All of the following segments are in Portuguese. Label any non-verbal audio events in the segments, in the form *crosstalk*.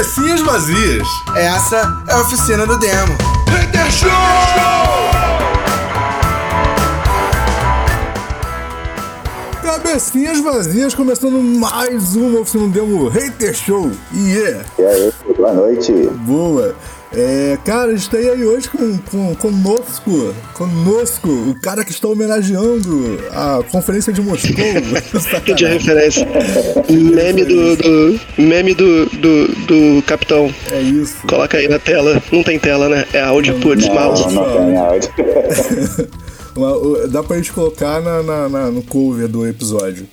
Cabecinhas vazias. Essa é a oficina do demo. Hater Show! Cabecinhas vazias, começando mais uma oficina do demo Hater Show. Yeah! E aí, boa noite. Boa! É, cara, a gente tá aí hoje com, com, conosco, conosco, o cara que está homenageando a conferência de Moscou. *laughs* de referência. meme do, do meme do, do, do capitão. É isso. Coloca aí na tela. Não tem tela, né? É áudio, putz, mouse. Não, não tem áudio. *laughs* Dá pra gente colocar na, na, na, no cover do episódio.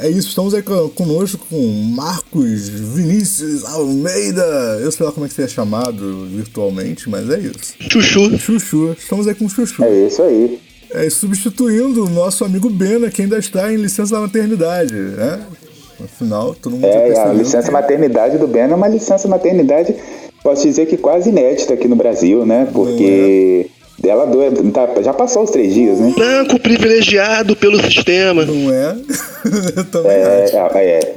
É isso, estamos aí conosco com Marcos Vinícius Almeida. Eu sei lá como é que você é chamado virtualmente, mas é isso. Chuchu. Chuchu. Estamos aí com o Chuchu. É isso aí. É, substituindo o nosso amigo Bena, que ainda está em licença maternidade, né? Afinal, todo mundo É, a licença que... maternidade do Bena é uma licença maternidade, posso dizer que quase inédita aqui no Brasil, né? Porque ela doeu, tá, já passou os três dias, né? Branco privilegiado pelo sistema. Não é? *laughs* Eu também é, acho. É,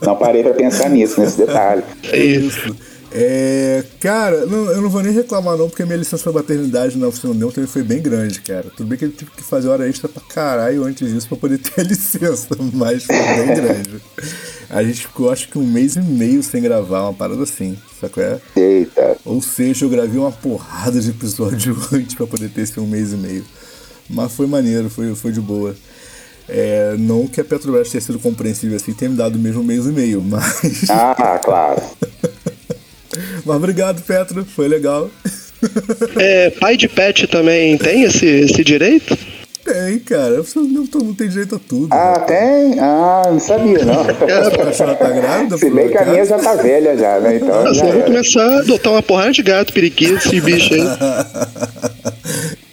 Não parei pra pensar nisso, nesse detalhe. É isso. É, cara, não, eu não vou nem reclamar não, porque minha licença pra maternidade na oficina Neon também foi bem grande, cara. Tudo bem que ele tive que fazer hora extra pra caralho antes disso pra poder *laughs* ter a licença, mas foi bem *laughs* grande. A gente ficou acho que um mês e meio sem gravar, uma parada assim, sacou é? Eita. Ou seja, eu gravei uma porrada de episódio *laughs* antes pra poder ter esse um mês e meio. Mas foi maneiro, foi, foi de boa. É, não que a Petrobras tenha sido compreensível assim, tenha me dado mesmo um mês e meio, mas. Ah, claro. *laughs* Mas obrigado, Petro, foi legal. *laughs* É, pai de pet também tem esse, esse direito? Tem, cara. Não, todo mundo tem direito a tudo. Ah, né? tem? Ah, não sabia, não. *laughs* A tá grávida? Se bem que a minha já tá velha já, né? Então, Nossa, eu vou começar a adotar uma porrada de gato, periquito, esse bicho aí.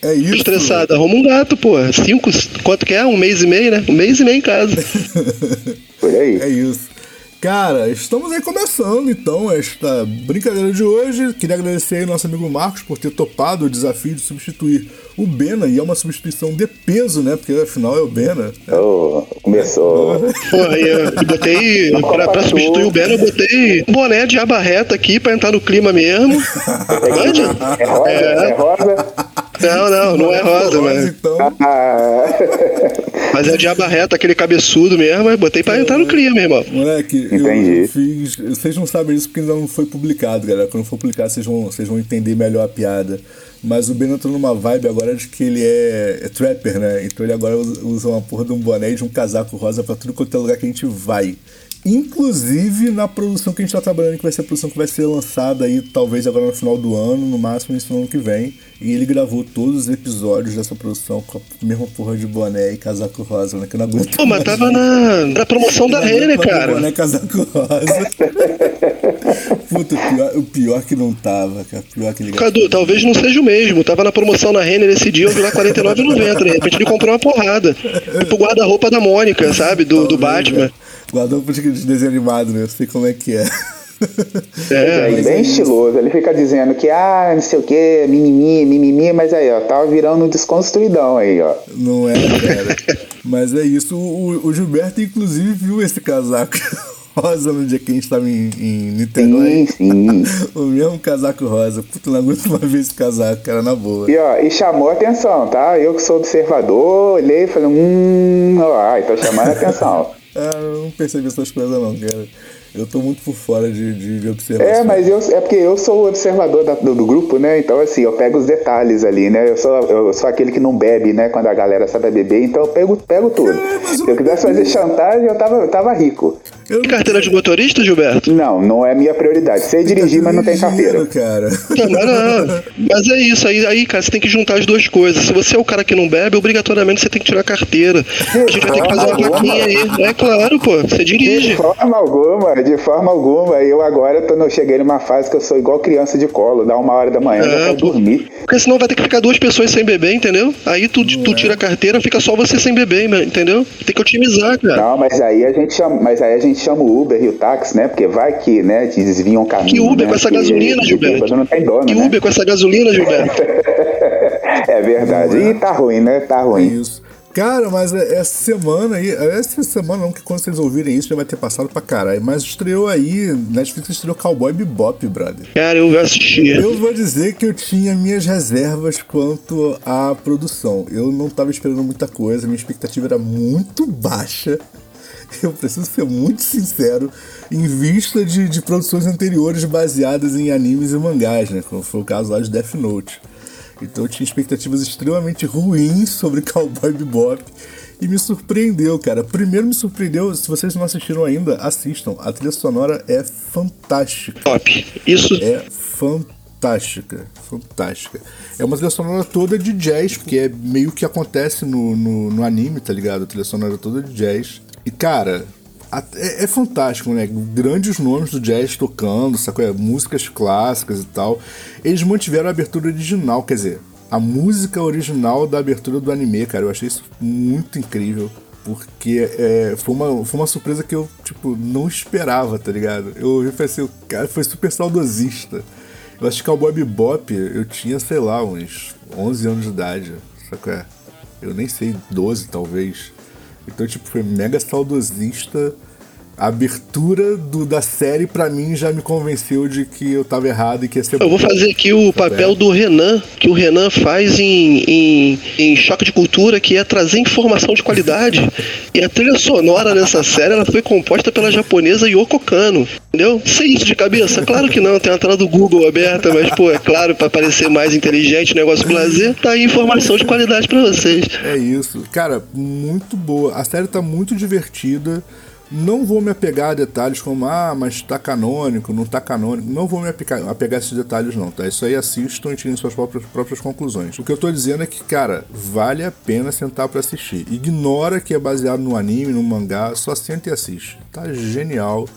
É isso. Estressado, arruma um gato, pô. Cinco, quanto que é? Um mês e meio, né? Um mês e meio em casa. Por aí. É isso. Cara, estamos aí começando então esta brincadeira de hoje. Queria agradecer aí ao nosso amigo Marcos por ter topado o desafio de substituir o Bena, e é uma substituição de peso, né? Porque afinal é o Bena. Oh, começou. Pô, eu botei, *laughs* pra, pra, substituir o Bena, eu botei boné de aba reta aqui pra entrar no clima mesmo. É, é rosa? É, é rosa? Não, não, não é rosa, mas. Então... *laughs* mas é de aba reta, aquele cabeçudo mesmo, mas botei pra é, entrar no clima, meu irmão. Moleque, Entendi. eu fiz. Vocês não sabem isso porque ainda não foi publicado, galera. Quando for publicado, vocês vão, vocês vão entender melhor a piada. Mas o Ben entrou numa vibe agora de que ele é, é trapper, né? Então ele agora usa uma porra de um boné e de um casaco rosa pra tudo quanto é lugar que a gente vai. Inclusive na produção que a gente está trabalhando, que vai ser a produção que vai ser lançada aí, talvez agora no final do ano, no máximo no ano que vem. E ele gravou todos os episódios dessa produção com a mesma porra de boné e casaco rosa, né? Que eu não aguento. Pô, mas tava na, na promoção da Renner, cara. Boné casaco rosa. *laughs* Puta, o pior, o pior que não tava, cara. Pior que ele Cadu, talvez não seja o mesmo. Tava na promoção na Renner esse dia, eu vi lá R$49,90. De repente ele comprou uma porrada. Tipo o guarda-roupa da Mônica, sabe? Do, do Batman. Né? Guardou de desenho animado, né? Eu sei como é que é. É, é bem estiloso. Ele fica dizendo que, ah, não sei o que, mimimi, mimimi, mas aí, ó, tava virando um desconstruidão aí, ó. Não é, cara. mas é isso. O, o Gilberto, inclusive, viu esse casaco *laughs* rosa no dia que a gente tava em, em Niterói. Sim, sim. *laughs* o mesmo casaco rosa. Puta, não aguento mais ver esse casaco, cara, na boa. E, ó, e chamou a atenção, tá? Eu que sou observador, olhei e falei, hum, ó, ai, tá chamando a atenção. Ah, eu não percebi essas coisas não, cara. Eu tô muito por fora de, de, de observação. É, mas eu, é porque eu sou o observador da, do, do, grupo, né? Então, assim, eu pego os detalhes ali, né? Eu sou, eu sou aquele que não bebe, né? Quando a galera sabe beber, então eu pego, pego tudo. É, Se eu quisesse fazer chantagem, eu tava, eu tava rico. Eu... Carteira de motorista, Gilberto? Não, não é minha prioridade. Sei dirigir, mas não tem carteira. Cara. Não, não, mas é isso, aí, aí, cara, você tem que juntar as duas coisas. Se você é o cara que não bebe, obrigatoriamente você tem que tirar a carteira. A gente vai ter que fazer uma vaquinha aí. É claro, pô, você dirige. De forma alguma, de forma alguma. Eu agora tô, eu cheguei numa fase que eu sou igual criança de colo, dá uma hora da manhã, é, eu quero dormir. Porque senão vai ter que ficar duas pessoas sem beber, entendeu? Aí tu, tu tira a carteira, fica só você sem beber, entendeu? Tem que otimizar, cara. Não, mas aí a gente chama, mas aí a gente chama o Uber e o táxi, né? Porque vai que, né, te desviam o caminho. Que Uber né? com essa gasolina, Gilberto? Não tem dono, que né? Uber com essa gasolina, Gilberto? *laughs* é verdade. E tá ruim, né? Tá ruim. Isso. Cara, mas é, essa semana aí, essa semana não, que quando vocês ouvirem isso já vai ter passado pra caralho. Mas estreou aí, Netflix estreou Cowboy Bebop, brother. Cara, eu vou assistir. Eu vou dizer que eu tinha minhas reservas quanto à produção. Eu não tava esperando muita coisa, minha expectativa era muito baixa. *laughs* Eu preciso ser muito sincero, em vista de, de produções anteriores baseadas em animes e mangás, né? Como foi o caso lá de Death Note. Então eu tinha expectativas extremamente ruins sobre *laughs* Cowboy Bebop. E me surpreendeu, cara. Primeiro me surpreendeu, se vocês não assistiram ainda, assistam. A trilha sonora é fantástica. Top. Isso. É fantástica. Fantástica. É uma trilha sonora toda de jazz, porque é meio que acontece no, no, no anime, tá ligado? A trilha sonora toda de jazz. E, cara, é, é, fantástico, né? Grandes nomes do jazz tocando, sacou? É, músicas clássicas e tal. Eles mantiveram a abertura original, quer dizer, a música original da abertura do anime, cara. Eu achei isso muito incrível. Porque é, foi, uma, foi uma surpresa que eu, tipo, não esperava, tá ligado? Eu pensei, o cara foi super saudosista. Eu acho que Cowboy Bebop, eu tinha, sei lá, uns 11 anos de idade, sacou? Eu nem sei, 12 talvez. Então, tipo, foi mega saudosista a abertura do, da série, para mim, já me convenceu de que eu tava errado e que ia ser. Eu vou fazer aqui o papel do Renan, que o Renan faz em, em, em Choque de Cultura, que é trazer informação de qualidade. *laughs* e a trilha sonora nessa série ela foi composta pela japonesa Yoko Kano. Entendeu? Sei isso de cabeça? Claro que não, tem a tela do Google aberta, mas, pô, é claro, para parecer mais inteligente, negócio blazer, tá aí informação de qualidade para vocês. É isso. Cara, muito boa. A série tá muito divertida. Não vou me apegar a detalhes como, ah, mas tá canônico, não tá canônico. Não vou me apegar, apegar a esses detalhes, não, tá? Isso aí assistam e tirem suas próprias, próprias conclusões. O que eu tô dizendo é que, cara, vale a pena sentar para assistir. Ignora que é baseado no anime, no mangá, só senta e assiste. Tá genial,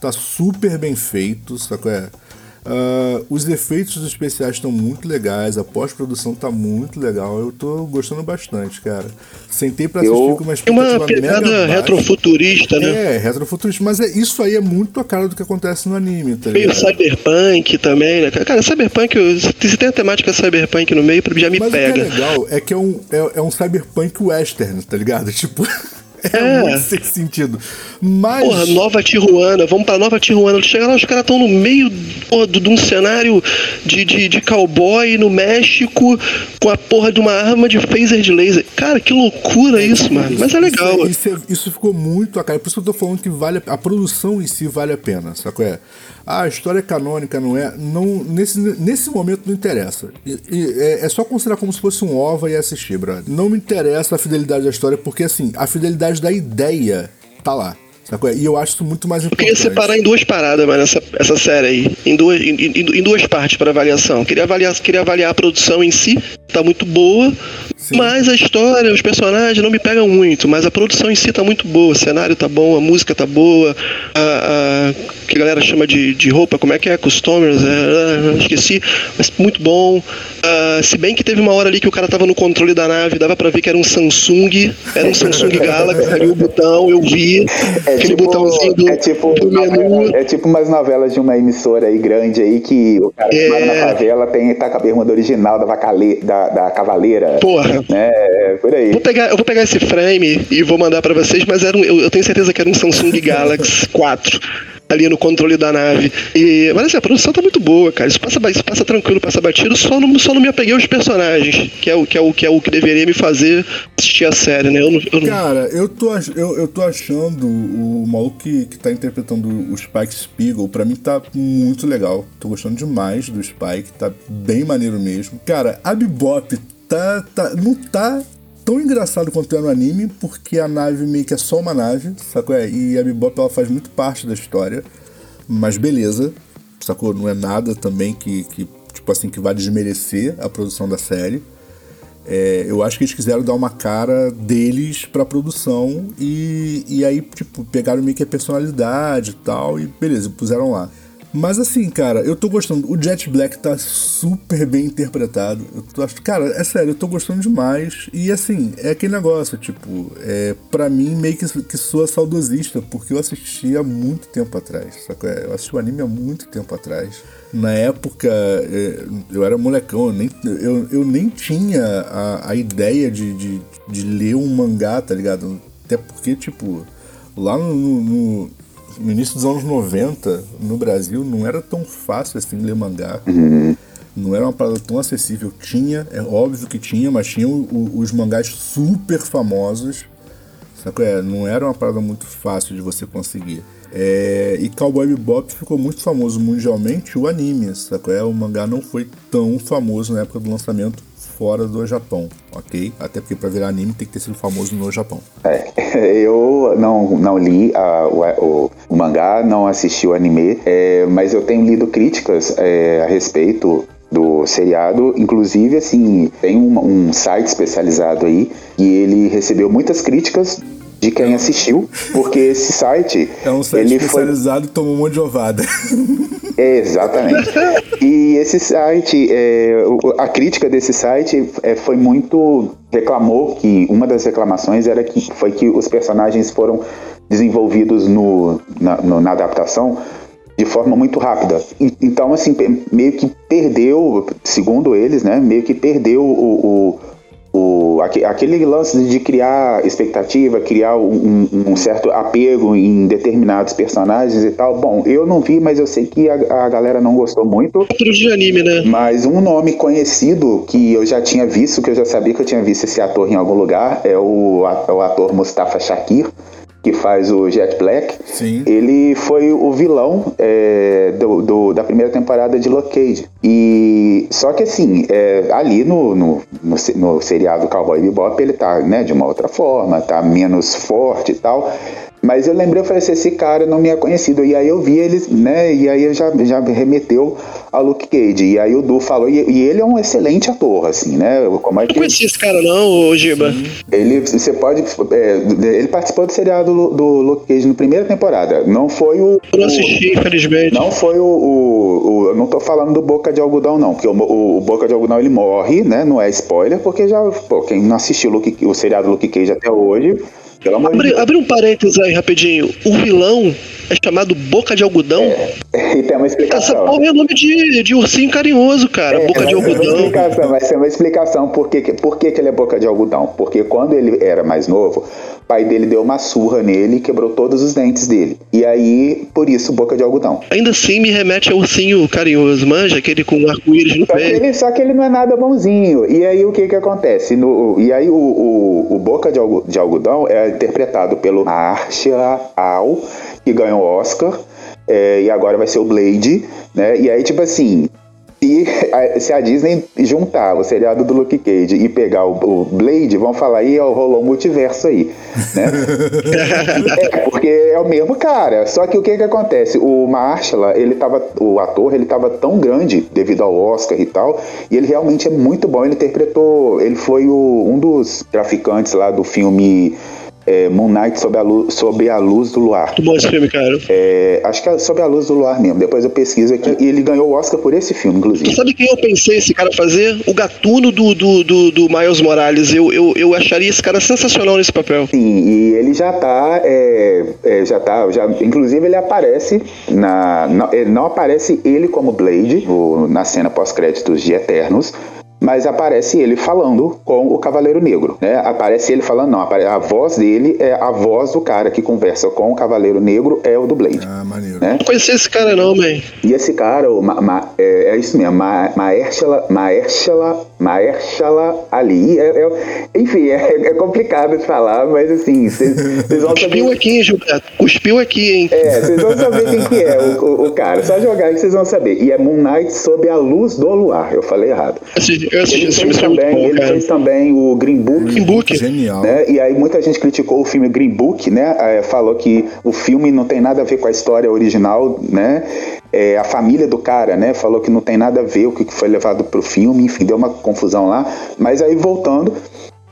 tá super bem feito, sacou? É Uh, os efeitos especiais estão muito legais, a pós-produção tá muito legal. Eu tô gostando bastante, cara. Sentei pra assistir eu... com uma expectativa uma pegada retrofuturista, né? É, retrofuturista, mas é, isso aí é muito a cara do que acontece no anime, tá Meio cyberpunk também, né? Cara, cyberpunk, se tem a temática cyberpunk no meio, já me mas pega. O que é legal é que é um, é, é um cyberpunk western, tá ligado? *laughs* Tipo. *laughs* É, é, muito sem sentido. Mas. Porra, Nova Tijuana, vamos pra Nova Tijuana. Chega lá, os caras estão no meio porra, de, um cenário de, de, de cowboy no México com a porra de uma arma de phaser de laser. Cara, que loucura é, isso, mano. Mas é legal. Isso, isso, isso, ficou muito a cara. Por isso que eu tô falando que vale a, a produção em si vale a pena, sacou? É ah, a história é canônica, não é? Não, nesse, nesse momento não interessa. E, e, é, é, só considerar como se fosse um OVA e assistir, brother. Não me interessa a fidelidade da história, porque assim, a fidelidade da ideia tá lá. E eu acho isso muito mais importante. Eu queria separar em duas paradas, mas essa, essa série aí. Em duas, em, em, em duas partes para avaliação. Queria avaliar, queria avaliar a produção em si, tá muito boa. Sim. Mas a história, os personagens não me pegam muito, mas a produção em si tá muito boa, o cenário tá bom, a música tá boa, a, a que a galera chama de, de roupa, como é que é? Customers, é, esqueci, mas muito bom. Uh, se bem que teve uma hora ali que o cara tava no controle da nave, dava pra ver que era um Samsung, era um Samsung Galaxy, *laughs* ali o botão, eu vi, é aquele tipo, botãozinho do, é tipo, do menu. É tipo umas novelas de uma emissora aí grande aí que o cara é... na favela tem, tá com a bermuda original da, vacale, da, da Cavaleira. Porra. Né? É, por aí. Vou pegar, eu vou pegar esse frame e vou mandar pra vocês, mas era um, eu, eu tenho certeza que era um Samsung Galaxy 4 ali no controle da nave. E, mas assim, a produção tá muito boa, cara. Isso passa, isso passa tranquilo, passa batido, só não, só não me apeguei aos personagens, que é o que é o que é o que deveria me fazer assistir a série, né? Eu eu. Cara, eu tô, eu, eu tô achando o maluco que, que tá interpretando o Spike Spiegel, pra mim tá muito legal. Tô gostando demais do Spike, tá bem maneiro mesmo. Cara, a Bebop tá, tá, não tá tão engraçado quanto é no anime, porque a nave meio que é só uma nave, sacou? É, e a Bebop ela faz muito parte da história, mas beleza, sacou? Não é nada também que, que tipo assim, que vai desmerecer a produção da série. É, eu acho que eles quiseram dar uma cara deles pra produção e, e aí, tipo, pegaram meio que a personalidade e tal, e beleza, puseram lá. Mas assim, cara, eu tô gostando. O Jet Black tá super bem interpretado. Eu tô, acho, cara, é sério, eu tô gostando demais. E assim, é aquele negócio, tipo, é, pra mim meio que, que soa saudosista, porque eu assisti há muito tempo atrás. Sabe? Eu assisti o anime há muito tempo atrás. Na época, é, eu era molecão, eu nem, eu, eu nem tinha a, a ideia de, de, de ler um mangá, tá ligado? Até porque, tipo, lá no, no, no início dos anos 90, no Brasil, não era tão fácil assim ler mangá. Uhum. Não era uma parada tão acessível. Tinha, é óbvio que tinha, mas tinha o, os mangás super famosos. Sabe? É, não era uma parada muito fácil de você conseguir. É, e Cowboy Bebop ficou muito famoso mundialmente o anime, sabe? É, o mangá não foi tão famoso na época do lançamento fora do Japão, ok? Até porque para virar anime tem que ter sido famoso no Japão. É, *laughs* eu não, não li a, o, o, mangá, não assisti o anime, é, mas eu tenho lido críticas é, a respeito do seriado. Inclusive, assim, tem um, um, site especializado aí e ele recebeu muitas críticas de quem assistiu, porque esse site. É um site ele especializado foi... e tomou um monte de ovada. *laughs* Exatamente. E esse site, é, a crítica desse site é, foi muito. reclamou que uma das reclamações era que foi que os personagens foram desenvolvidos no, na, no, na adaptação de forma muito rápida. E, então, assim, meio que perdeu, segundo eles, né? Meio que perdeu o, o o, aquele lance de criar expectativa, criar um, um, certo apego em determinados personagens e tal. Bom, eu não vi, mas eu sei que a, a galera não gostou muito. Outro de anime, né? Mas um nome conhecido que eu já tinha visto, que eu já sabia que eu tinha visto esse ator em algum lugar, é o, é o ator Mustafa Shakir que faz o Jet Black, Sim. ele foi o vilão é, do, do, da primeira temporada de Luke Cage. E só que assim, é, ali no, no, no, no seriado Cowboy Bebop ele tá né, de uma outra forma, tá menos forte e tal. Mas eu lembrei, eu falei assim, esse cara não me é conhecido. E aí eu vi eles, né? E aí já, já remeteu a Luke Cage. E aí o Du falou, e, e ele é um excelente ator, assim, né? Como é que... Não conheci esse cara não, Giba. Ele, você pode... É, ele participou do seriado do, do Luke Cage na primeira temporada. Não foi o... Eu não assisti, infelizmente. Não foi o, o, o, Eu não tô falando do Boca de Algodão, não. Porque o, o, o, Boca de Algodão, ele morre, né? Não é spoiler, porque já... Pô, quem não assistiu Luke, o seriado Luke Cage até hoje pelo amor abre, de abre um parênteses aí rapidinho. O vilão é chamado Boca de Algodão. É, *laughs* e tem uma explicação. Essa porra é nome de, de ursinho carinhoso, cara. É, boca de Algodão. Vai ser uma explicação por que, por que, que ele é Boca de Algodão. Porque quando ele era mais novo, o pai dele deu uma surra nele e quebrou todos os dentes dele. E aí, por isso, Boca de Algodão. Ainda assim, me remete ao ursinho carinhoso, manja? Aquele com arco-íris no só peito. Que só que ele não é nada bonzinho. E aí, o que que acontece? No, e aí, o, o, o Boca de Algodão é interpretado pelo Marshall Al, que ganhou o Oscar, é, e agora vai ser o Blade, né? E aí, tipo assim, se a, se a Disney juntar o seriado do Luke Cage e pegar o, o Blade, vão falar aí, rolou um multiverso aí, né? *laughs* é, porque é o mesmo cara. Só que o que que acontece? O Marshall, ele tava, o ator, ele tava tão grande devido ao Oscar e tal, e ele realmente é muito bom. Ele interpretou, ele foi o, um dos traficantes lá do filme é, Moon Knight sob a, luz, sob a luz do luar. Muito bom esse filme, cara. É, acho que é sob a luz do luar mesmo. Depois eu pesquiso aqui. E ele ganhou o Oscar por esse filme, inclusive. Tu sabe quem eu pensei esse cara fazer? O gatuno do, do, do, do Miles Morales. Eu, eu, eu acharia esse cara sensacional nesse papel. Sim, e ele já tá. É, é, já tá. Já, inclusive ele aparece na. Não, não aparece ele como Blade no, na cena pós-créditos de Eternos mas aparece ele falando com o Cavaleiro Negro, né? Aparece ele falando, não, a voz dele é a voz do cara que conversa com o Cavaleiro Negro, é o do Blade. Ah, maneiro. Né? Não conheci esse cara não, man. E esse cara, o Ma, Ma, é, é, isso mesmo, Ma, Mahershala, Mahershala, Mahershala Ali, é, é, enfim, é, é, complicado de falar, mas assim, vocês vão saber... Cuspiu aqui, Gilberto, cuspiu aqui, hein? É, vocês vão saber quem que é o, o, o, cara, só jogar que vocês vão saber. E é Moon Knight sob a luz do luar, eu falei errado. Sim eu assisti ele fez, também, bom, ele fez também o Green Book. Green Book. Genial. Né? E aí muita gente criticou o filme Green Book, né? É, falou que o filme não tem nada a ver com a história original, né? É, a família do cara, né? Falou que não tem nada a ver o que foi levado pro filme, enfim, deu uma confusão lá. Mas aí voltando,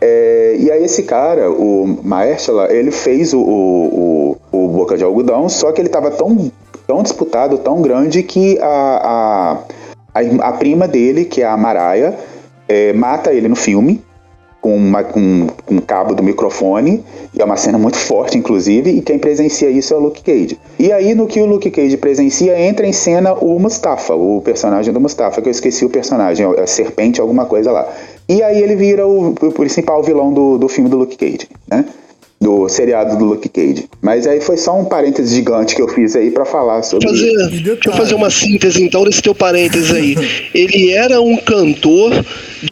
é, e aí esse cara, o Mahershala, ele fez o, o, o, o Boca de Algodão, só que ele tava tão tão disputado, tão grande, que a, a, a, a prima dele, que é a Mariah, é, mata ele no filme com, uma, com, com um cabo do microfone, e é uma cena muito forte, inclusive, e quem presencia isso é o Luke Cage. E aí, no que o Luke Cage presencia, entra em cena o Mustafa, o personagem do Mustafa, que eu esqueci o personagem, é Serpente, alguma coisa lá. E aí ele vira o, o principal vilão do, do filme do Luke Cage, né? Do seriado do Luke Cage. Mas aí foi só um parêntese gigante que eu fiz aí para falar sobre. Fazer, deixa eu fazer uma síntese então desse teu parêntese aí. *laughs* ele era um cantor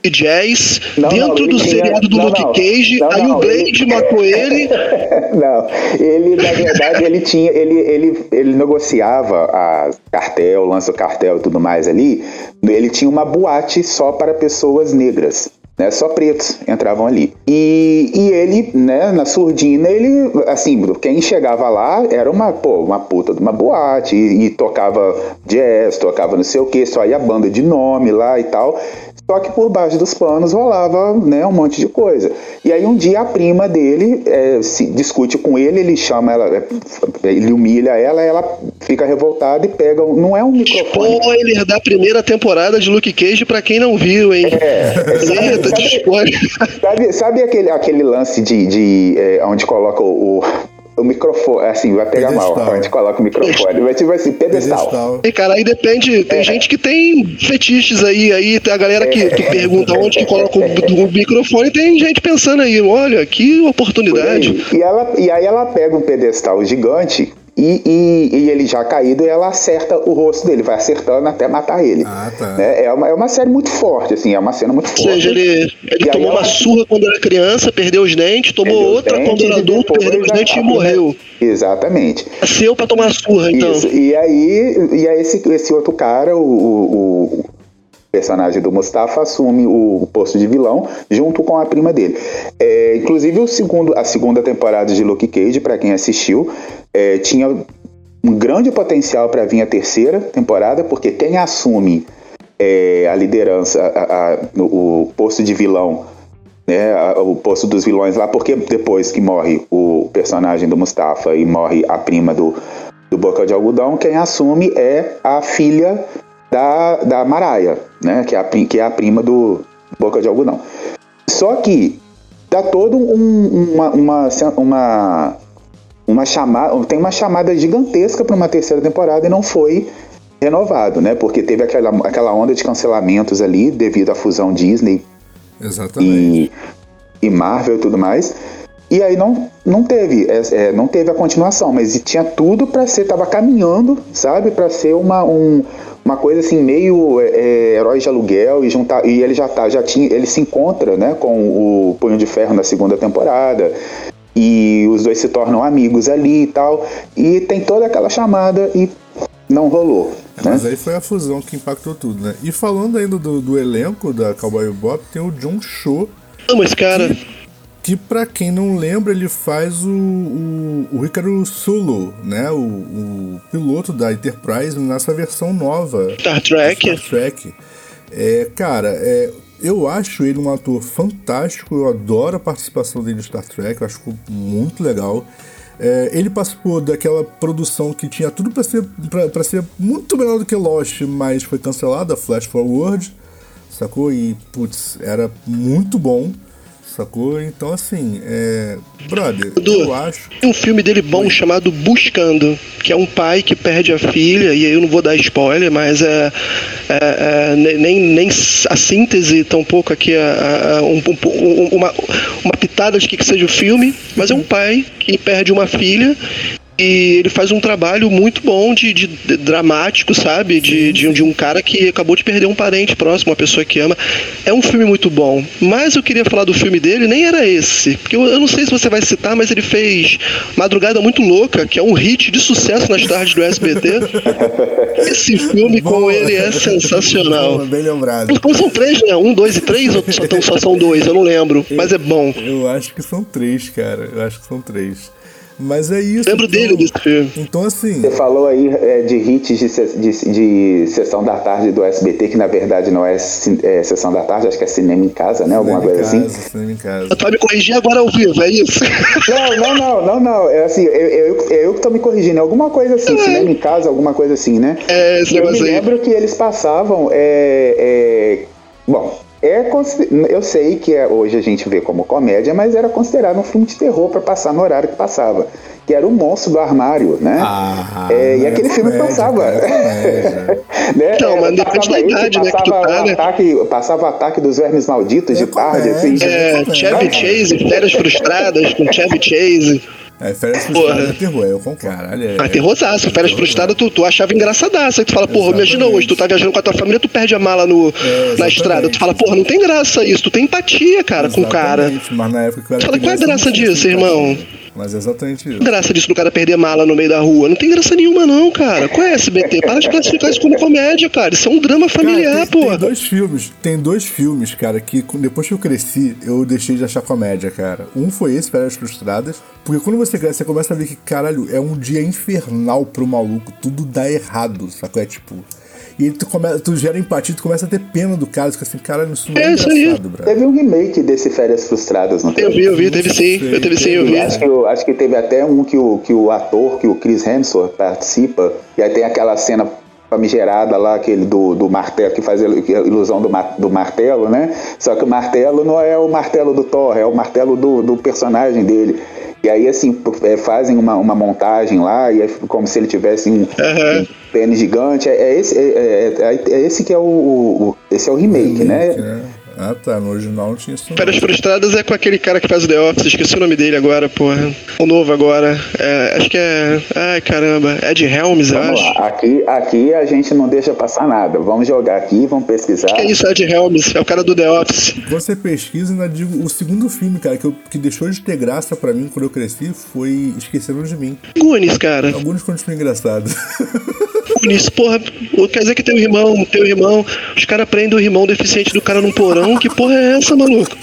de jazz não, dentro não, do seriado do não, Luke Cage, aí o Blade ele... matou ele. *laughs* não, ele na verdade ele tinha, ele, ele, ele negociava a cartel, lança cartel e tudo mais ali. Ele tinha uma boate só para pessoas negras né? Só pretos entravam ali. E, e ele, né, na surdina, ele, assim, quem chegava lá era uma, pô, uma puta de uma boate e, e tocava jazz, tocava não sei o que, só ia banda de nome lá e tal. Só que por baixo dos panos rolava né, um monte de coisa. E aí um dia a prima dele é, se discute com ele, ele chama ela, é, ele humilha ela, ela fica revoltada e pega. Não é um microfone. Spoiler da primeira temporada de Luke Cage para quem não viu, hein? É, sabe, sabe, sabe, sabe, aquele, aquele lance de, de é, onde coloca o, o o microfone, assim, vai pegar pedestal. mal. A gente coloca o microfone. Vai tipo assim, pedestal. pedestal. E cara, aí depende. Tem é. gente que tem fetiches aí. Aí tem a galera que, que pergunta onde que coloca o, o, microfone. Tem gente pensando aí, olha, que oportunidade. E, ela, e aí ela pega um pedestal gigante e, e, e, ele já caído, ela acerta o rosto dele, vai acertando até matar ele. Ah, tá. Né? É, uma, é uma série muito forte, assim, é uma cena muito forte. Ou seja, ele, ele tomou uma surra quando era criança, perdeu os dentes, tomou perdeu outra dentes, quando era adulto, perdeu os dentes e morreu. Exatamente. Nasceu pra tomar surra, então. Isso. E aí, e aí esse, esse outro cara, o, o, personagem do Mustafa assume o posto de vilão junto com a prima dele. É, inclusive o segundo, a segunda temporada de Luke Cage, para quem assistiu, é, tinha um grande potencial para vir a terceira temporada, porque quem assume é, a liderança, a, a, o posto de vilão, né, a, o posto dos vilões lá, porque depois que morre o personagem do Mustafa e morre a prima do, do Boca de Algodão, quem assume é a filha da, da Maraia, né? Que é, a, que é a prima do Boca de Algodão. Só que dá todo um, uma, uma, uma, uma chamada. Tem uma chamada gigantesca para uma terceira temporada e não foi renovado, né? Porque teve aquela, aquela onda de cancelamentos ali devido à fusão Disney Exatamente. E, e Marvel e tudo mais. E aí não, não teve, é, não teve a continuação, mas tinha tudo para ser, tava caminhando, sabe, para ser uma, um, uma coisa assim meio é, é, herói de aluguel e juntar e ele já tá já tinha ele se encontra né com o Punho de Ferro na segunda temporada e os dois se tornam amigos ali e tal e tem toda aquela chamada e não rolou é, né? mas aí foi a fusão que impactou tudo né? E falando ainda do, do elenco da Cowboy Bop tem o John Cho Amo esse cara. Que que para quem não lembra ele faz o, o, o Ricardo Sulu, né, o, o, piloto da Enterprise nessa versão nova Star Trek. Star Trek. É, cara, é, eu acho ele um ator fantástico, eu adoro a participação dele no Star Trek, eu acho muito legal. É, ele participou daquela produção que tinha tudo para ser, pra, ser muito melhor do que Lost, mas foi cancelada, Flash Forward, sacou? E, putz, era muito bom sacou? Então, assim, é. Brother, eu acho. Tem um filme dele bom Oi. chamado Buscando, que é um pai que perde a filha, e aí eu não vou dar spoiler, mas é. é, é nem, nem a síntese, tampouco aqui, é, um, um, uma, uma pitada de que, que seja o filme, mas é um pai que perde uma filha e ele faz um trabalho muito bom de, de, de dramático, sabe? De, de, de, um cara que acabou de perder um parente próximo, uma pessoa que ama. É um filme muito bom. Mas eu queria falar do filme dele, nem era esse. Porque eu, eu não sei se você vai citar, mas ele fez Madrugada Muito Louca, que é um hit de sucesso nas tardes do SBT. *laughs* Esse filme Boa. com ele é sensacional. Boa, bem lembrado. Como são três, né? Um, dois e três, ou só, tão, só são dois? Eu não lembro. *laughs* Mas é bom. Eu acho que são três, cara. Eu acho que são três. Mas é isso. Lembro então, dele desse filme. Então, assim. Você falou aí é, de hits de, de, de sessão da tarde do SBT, que na verdade não é, é sessão da tarde, acho que é cinema em casa, né? Alguma cinema em coisa casa, assim. Cinema em casa. Vai me corrigir agora ao vivo, é isso? *laughs* Não, não, não, não, não. É assim, eu, eu, eu que tô me corrigindo. Alguma coisa assim, cinema em casa, alguma coisa assim, né? É, esse eu me aí. lembro que eles passavam. É, é, bom, é, eu sei que é- hoje a gente vê como comédia, mas era considerado um filme de terror pra passar no horário que passava. Que era o monstro do armário, né? Ah, É, e é aquele filme comédia, passava. é comédia. *laughs* né? Então, É, mas depende passava da idade, né, que tu passava tá, o né? ataque, Passava o ataque dos vermes malditos É de tarde, assim. comédia. É, Chevy Chase, Férias Frustradas com Chevy Chase. É, férias frustradas é terror, eu concordo. Caralho, é. Ah, terrorzaço. Férias Frustradas, tu, tu achava engraçadaço. Aí tu fala, porra, imagina Exatamente. hoje, tu tá viajando com a tua família, tu perde a mala no, na exatamente. estrada. Tu fala, porra, não tem graça isso. Tu tem empatia, cara, com o cara. Exatamente, Mas na época que eu era Fala, qual é a graça disso, irmão? empatia. Mas é exatamente isso. Graça disso do cara perder mala no meio da rua? Não tem graça nenhuma, não, cara. Qual é SBT? Para de classificar isso como comédia, cara. Isso é um drama familiar, Cara, tem, dois filmes, tem dois filmes, cara, que depois que eu cresci, eu deixei de achar comédia, cara. Um foi esse, Férias Frustradas, porque quando você cresce, você começa a ver que, caralho, é um dia infernal pro maluco, tudo dá errado, sacou? É tipo... E aí tu, come, tu gera empatia, tu começa a ter pena do cara, tu fica assim, caralho, isso não é, É isso aí. engraçado, brother. Teve um remake desse Férias Frustradas, não Eu teve? vi, eu vi, teve sim. Eu teve sim, eu vi. Acho que, eu- acho que teve até um que o, que o ator, que o Chris Hemsworth participa, e aí tem aquela cena famigerada lá, aquele do, do martelo, que faz a ilusão do, do martelo, né? Só que o martelo não é o martelo do Thor, é o martelo do, do personagem dele. E aí, assim, é, fazem uma, uma montagem lá, e é como se ele tivesse um, um pênis gigante. É, é esse, é, é- é esse que é o, o- o- Esse é o remake, né? É. Ah, tá, no original não tinha isso não. Férias Frustradas é com aquele cara que faz o The Office, esqueci o nome dele agora, porra. O novo agora. É, acho que é. Ai, caramba. Ed Helms, eu Vamos acho. lá, aqui, aqui a gente não deixa passar nada. Vamos jogar aqui, vamos pesquisar. Que é isso, Ed Helms? É o cara do The Office. Você pesquisa e ainda digo, o segundo filme, cara, que, eu- que deixou de ter graça pra mim quando eu cresci foi Esqueceram de Mim. Goonies, cara. Alguns continuam engraçados. *laughs* Goonies, porra. Quer dizer que teu irmão, teu irmão. Os caras prendem o irmão deficiente do cara num porão. Que porra é essa, maluco?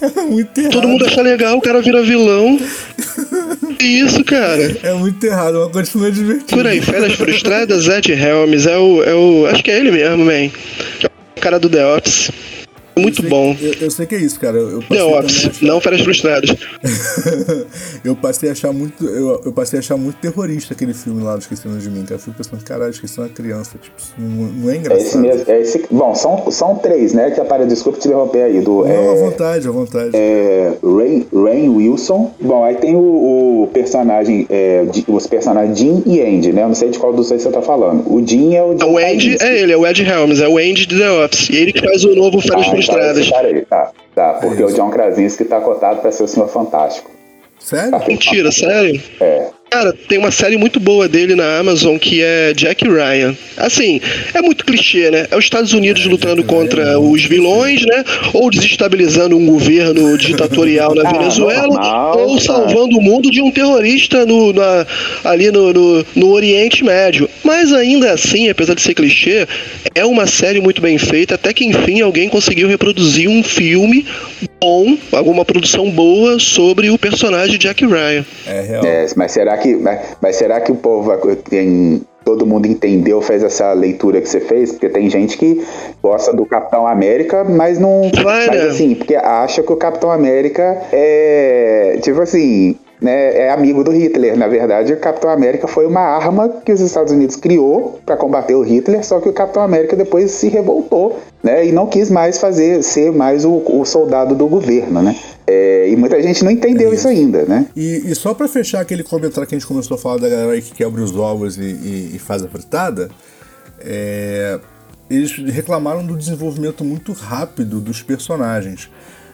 é muito errado. Todo mundo acha legal, o cara vira vilão. Que isso, cara? É muito errado, mas continua divertido. Por aí, Férias Frustradas, Ed Helms, é o, é o. Acho que é ele mesmo, man. É o cara do The Office. Muito sei- bom. Eu, eu sei que é isso, cara. Eu Office, achar- não Férias Frustradas. *laughs* eu passei a achar muito. Eu, eu passei a achar muito terrorista aquele filme lá do Esqueceram de Mim, cara. Eu fico pensando, caralho, esqueci uma criança. Tipo, não, não é É engraçado. esse mesmo. É esse, bom, são, são três, né? Que aparece, desculpa te interromper aí. Do, Não, à é, vontade, à vontade. é, Ray, Ray Wilson. Bom, aí tem o, o personagem, é, de- os personagens Jim e Andy, né? Eu não sei de qual dos dois você tá falando. O Jim é o Jim O Andy Krasinski. é ele, é o Ed Helms, é o Andy de The Office. E ele que faz o novo Férias Ah, então Frustradas. aí, tá. Tá, porque o John Krasinski tá cotado pra ser o Senhor Fantástico. Sério? Mentira, sério? É. Cara, tem uma série muito boa dele na Amazon que é Jack Ryan. Assim, é muito clichê, né? É os Estados Unidos lutando contra os vilões, né? Ou desestabilizando um governo ditatorial na Ah, Venezuela, normal, ou salvando o mundo de um terrorista no, na- ali no, no, no Oriente Médio. Mas ainda assim, apesar de ser clichê, é uma série muito bem feita, até que enfim alguém conseguiu reproduzir um filme bom, alguma produção boa sobre o personagem Jack Ryan. É real. É, mas será que, mas, mas será que o povo tem todo mundo entendeu, fez essa leitura que você fez? Porque tem gente que gosta do Capitão América, mas não, Vai, mas né? assim, porque acha que o Capitão América é tipo assim, né, é amigo do Hitler. Na verdade, o Capitão América foi uma arma que os Estados Unidos criou para combater o Hitler, só que o Capitão América depois se revoltou, né, e não quis mais fazer ser mais o, o soldado do governo, né? É, e muita gente não entendeu isso ainda, né? E, e só pra fechar aquele comentário que a gente começou a falar da galera que quebra os ovos e, e- e faz a fritada, é, eles reclamaram do desenvolvimento muito rápido dos personagens.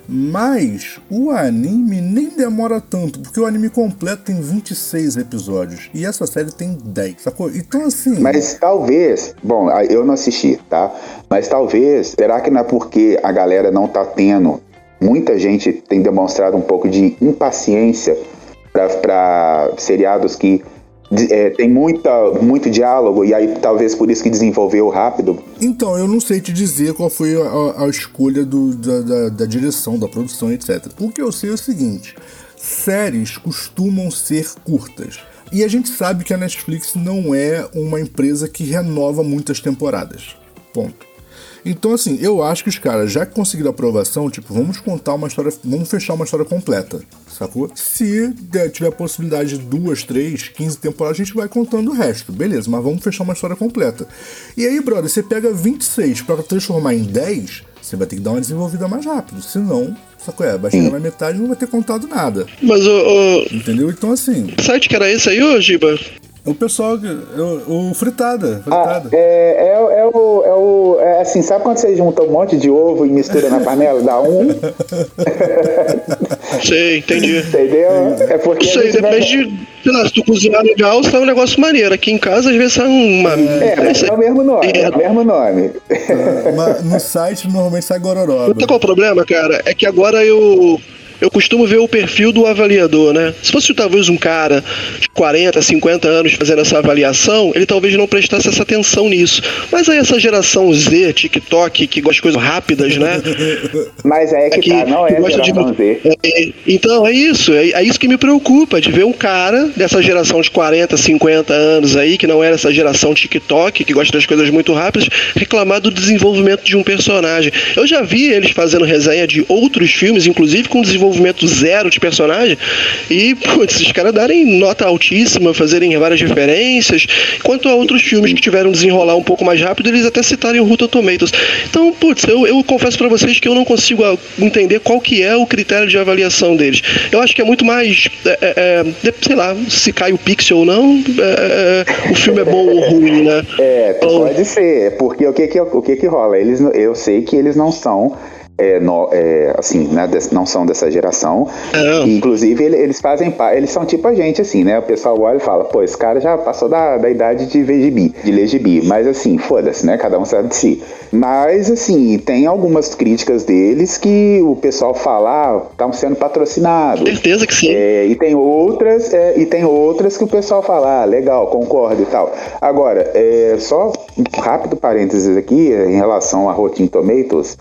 Mas o anime nem demora tanto, porque o anime completo tem 26 episódios e essa série tem 10, sacou? Então assim. Mas talvez, bom, eu não assisti, tá? Mas talvez, será que não é porque a galera não tá tendo, muita gente tem demonstrado um pouco de impaciência para seriados que é, tem muita, muito diálogo e aí talvez por isso que desenvolveu rápido? Então, eu não sei te dizer qual foi a, a escolha do- da, da- da direção, da produção, etc. O que eu sei é o seguinte: séries costumam ser curtas. E a gente sabe que a Netflix não é uma empresa que renova muitas temporadas. Ponto. Então, assim, eu acho que os caras, já que conseguiram aprovação, tipo, vamos contar uma história, vamos fechar uma história completa, sacou? Se tiver a possibilidade de duas, três, quinze temporadas, a gente vai contando o resto, beleza, mas vamos fechar uma história completa. E aí, brother, você pega 26 para transformar em 10, você vai ter que dar uma desenvolvida mais rápido, senão Sacou? É, vai chegar na metade e não vai ter contado nada. Mas o. o... Entendeu? Então assim. Que site que era esse aí, ô Giba? O pessoal, o, o fritada. fritada. Ah, é, é, é, o, é o. É assim, sabe quando você junta um monte de ovo e mistura na panela? Dá um. *laughs* Sei, entendi. Entendeu? É porque. Sei, depende vai... de. Sei lá, se tu cozinhar legal, sai um negócio maneiro. Aqui em casa, às vezes sai uma. É, mas é o mesmo nome. É, o mesmo nome. É, mas no site normalmente sai gororoba. Sabe qual é o problema, cara? É que agora eu eu costumo ver o perfil do avaliador, né? Se fosse talvez um cara de 40, 50 anos fazendo essa avaliação, ele talvez não prestasse essa atenção nisso. Mas aí essa geração Z, TikTok, que gosta de coisas rápidas, né? *laughs* Mas é que, é que tá, não é gosta geração de... Z. É, então, é isso. É, é, isso que me preocupa, de ver um cara dessa geração de 40, 50 anos aí, que não era essa geração TikTok, que gosta das coisas muito rápidas, reclamar do desenvolvimento de um personagem. Eu já vi eles fazendo resenha de outros filmes, inclusive com desenvolvimento desenvolvimento zero de personagem e, putz, esses caras darem nota altíssima, fazerem várias referências, quanto a outros filmes que tiveram desenrolar um pouco mais rápido, eles até citarem o Rotten Tomatoes. Então, putz, eu, eu confesso para vocês que eu não consigo ah, entender qual que é o critério de avaliação deles. Eu acho que é muito mais, é, é, é sei lá, se cai o pixel ou não, é, é, o filme é bom ou ruim, né? É, pode ser, porque o que que, o que que rola? Eles, eu sei que eles não são é, no, é, assim, né, não são dessa geração. E, inclusive, ele, eles fazem eles são tipo a gente, assim, né? O pessoal olha e fala, pô, esse cara já passou da, da idade de ver gibi, de ler gibi. Mas assim, foda-se, né? Cada um sabe de si. Mas, assim, tem algumas críticas deles que o pessoal fala, ah, estão sendo patrocinados. Certeza que sim. É, e tem outras, é, e tem outras que o pessoal fala, ah, legal, concordo e tal. Agora, é, só um rápido parênteses aqui em relação a Rotten Tomatoes.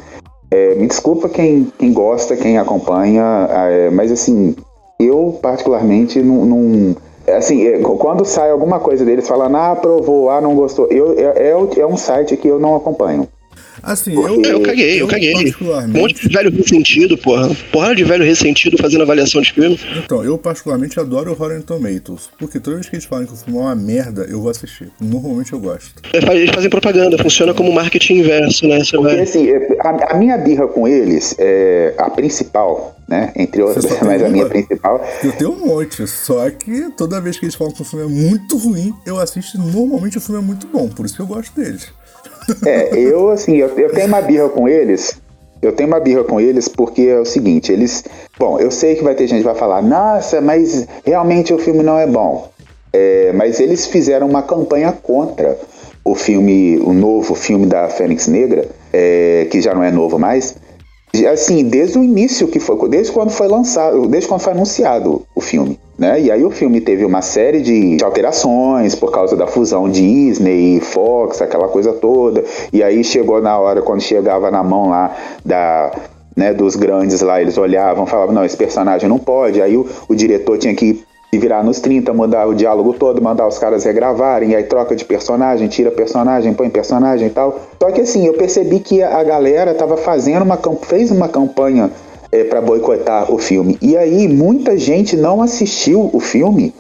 É, me desculpa quem, quem gosta, quem acompanha, é, mas assim, eu particularmente não. não assim, é, quando sai alguma coisa deles falando, ah, aprovou, ah, não gostou, eu, é, é, é um site que eu não acompanho. Assim, eu, eu caguei, eu, caguei. Um monte de velho ressentido, porra. Porrada de velho ressentido fazendo avaliação de filme. Então, eu particularmente adoro o Rotten Tomatoes. Porque toda vez que eles falam que o filme é uma merda, eu vou assistir. Normalmente eu gosto. Eles fazem propaganda, funciona como marketing inverso, né? Você porque, vai... assim, a, a, minha birra com eles, é, a principal, né? Entre outras, mas a minha principal. Eu tenho um monte, só que toda vez que eles falam que o filme é muito ruim, eu assisto normalmente o filme é muito bom, por isso que eu gosto deles. É, eu assim, eu, eu tenho uma birra com eles. Eu tenho uma birra com eles porque é o seguinte, eles. Bom, eu sei que vai ter gente que vai falar, nossa, mas realmente o filme não é bom. É, mas eles fizeram uma campanha contra o filme, o novo filme da Fênix Negra, é, que já não é novo mais, assim, desde o início que foi, desde quando foi lançado, desde quando foi anunciado o filme. Né? E aí o filme teve uma série de alterações por causa da fusão Disney, Fox, aquela coisa toda. E aí chegou na hora, quando chegava na mão lá da, né, dos grandes lá, eles olhavam, falavam, não, esse personagem não pode. Aí o, o diretor tinha que virar nos 30, mudar o diálogo todo, mandar os caras regravarem, e aí troca de personagem, tira personagem, põe personagem e tal. Só que assim, eu percebi que a galera tava fazendo uma fez uma campanha é, para boicotar o filme. E aí muita gente não assistiu o filme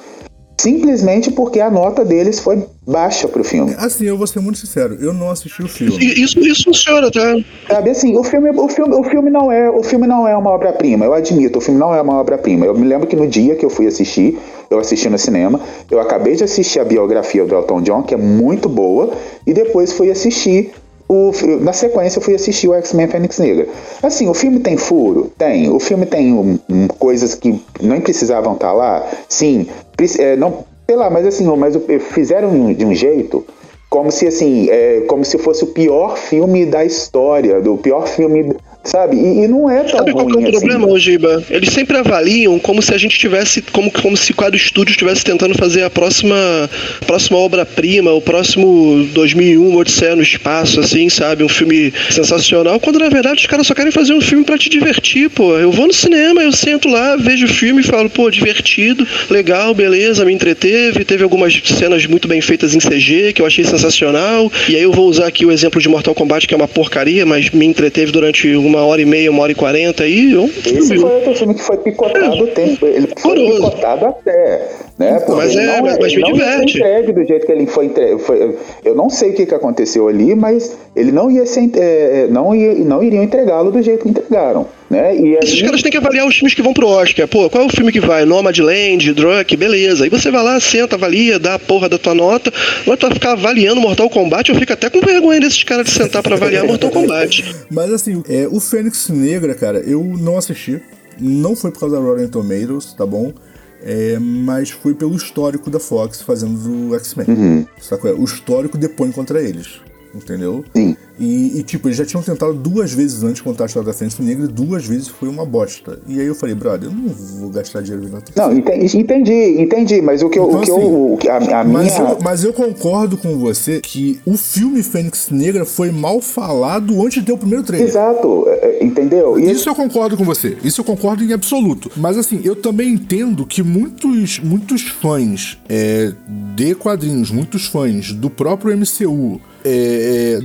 simplesmente porque a nota deles foi baixa pro filme. Assim, eu vou ser muito sincero, eu não assisti o filme. Isso, isso funciona, tá? Sabe assim, o filme, o filme, o filme não é, o filme não é uma obra-prima. Eu admito, o filme não é uma obra-prima. Eu me lembro que no dia que eu fui assistir, eu assisti no cinema, eu acabei de assistir a biografia do Elton John, que é muito boa, e depois fui assistir o, na sequência eu fui assistir o X-Men Fênix Negra. Assim, o filme tem furo? Tem. O filme tem um, um, coisas que nem precisavam estar tá lá? Sim. É, não, sei lá, mas assim, mas fizeram de um jeito como se assim, é, como se fosse o pior filme da história, do pior filme sabe? E, e não é tão Sabe qual é o assim. problema, Ojiba? Eles sempre avaliam como se a gente tivesse, como, como se cada estúdio estivesse tentando fazer a próxima, próxima obra-prima, o próximo 2001, Odisseia no Espaço, assim, sabe? Um filme sensacional, quando na verdade os caras só querem fazer um filme pra te divertir, pô. Eu vou no cinema, eu sento lá, vejo o filme e falo, pô, divertido, legal, beleza, me entreteve, teve algumas cenas muito bem feitas em CG, que eu achei sensacional, e aí eu vou usar aqui o exemplo de Mortal Kombat, que é uma porcaria, mas me entreteve durante uma hora e meia, uma hora e quarenta, aí eu... Esse foi outro filme que foi picotado o tempo. Ele foi Horroroso. picotado até. Né? Porque Mas é, ele não mas- mas me diverte. entregue do jeito que ele foi entregue. Foi- eu não sei o que, que aconteceu ali, mas ele não ia ser. é, é, não, ia, não iriam entregá-lo do jeito que entregaram. Né? E Esses caras têm que avaliar os filmes que vão pro Oscar. Pô, qual é o filme que vai? Nomadland, Drunk, beleza. Aí você vai lá, senta, avalia, dá a porra da tua nota. Agora tu vai ficar avaliando Mortal Kombat, eu fico até com vergonha desses caras de sentar pra avaliar Mortal Kombat. *laughs* Mas assim, é, o Fênix Negra, cara, eu não assisti. Não foi por causa da Rotten Tomatoes, tá bom? É, mas foi pelo histórico da Fox fazendo o X-Men. Sacou? O histórico depõe contra eles. Entendeu? Sim. E, e, tipo, eles já tinham tentado duas vezes antes contar a história da Fênix Negra e duas vezes foi uma bosta. E aí eu falei, brother, eu não vou gastar dinheiro vendo a. Não, entendi, entendi, mas o que eu. Então, o que assim, eu o que- a, a minha. Mas eu, mas eu concordo com você que o filme Fênix Negra foi mal falado antes de ter o primeiro trailer. Exato, é, é, entendeu? E Isso eu concordo com você. Isso eu concordo em absoluto. Mas assim, eu também entendo que muitos, muitos fãs é, de quadrinhos, muitos fãs do próprio MCU. é, é,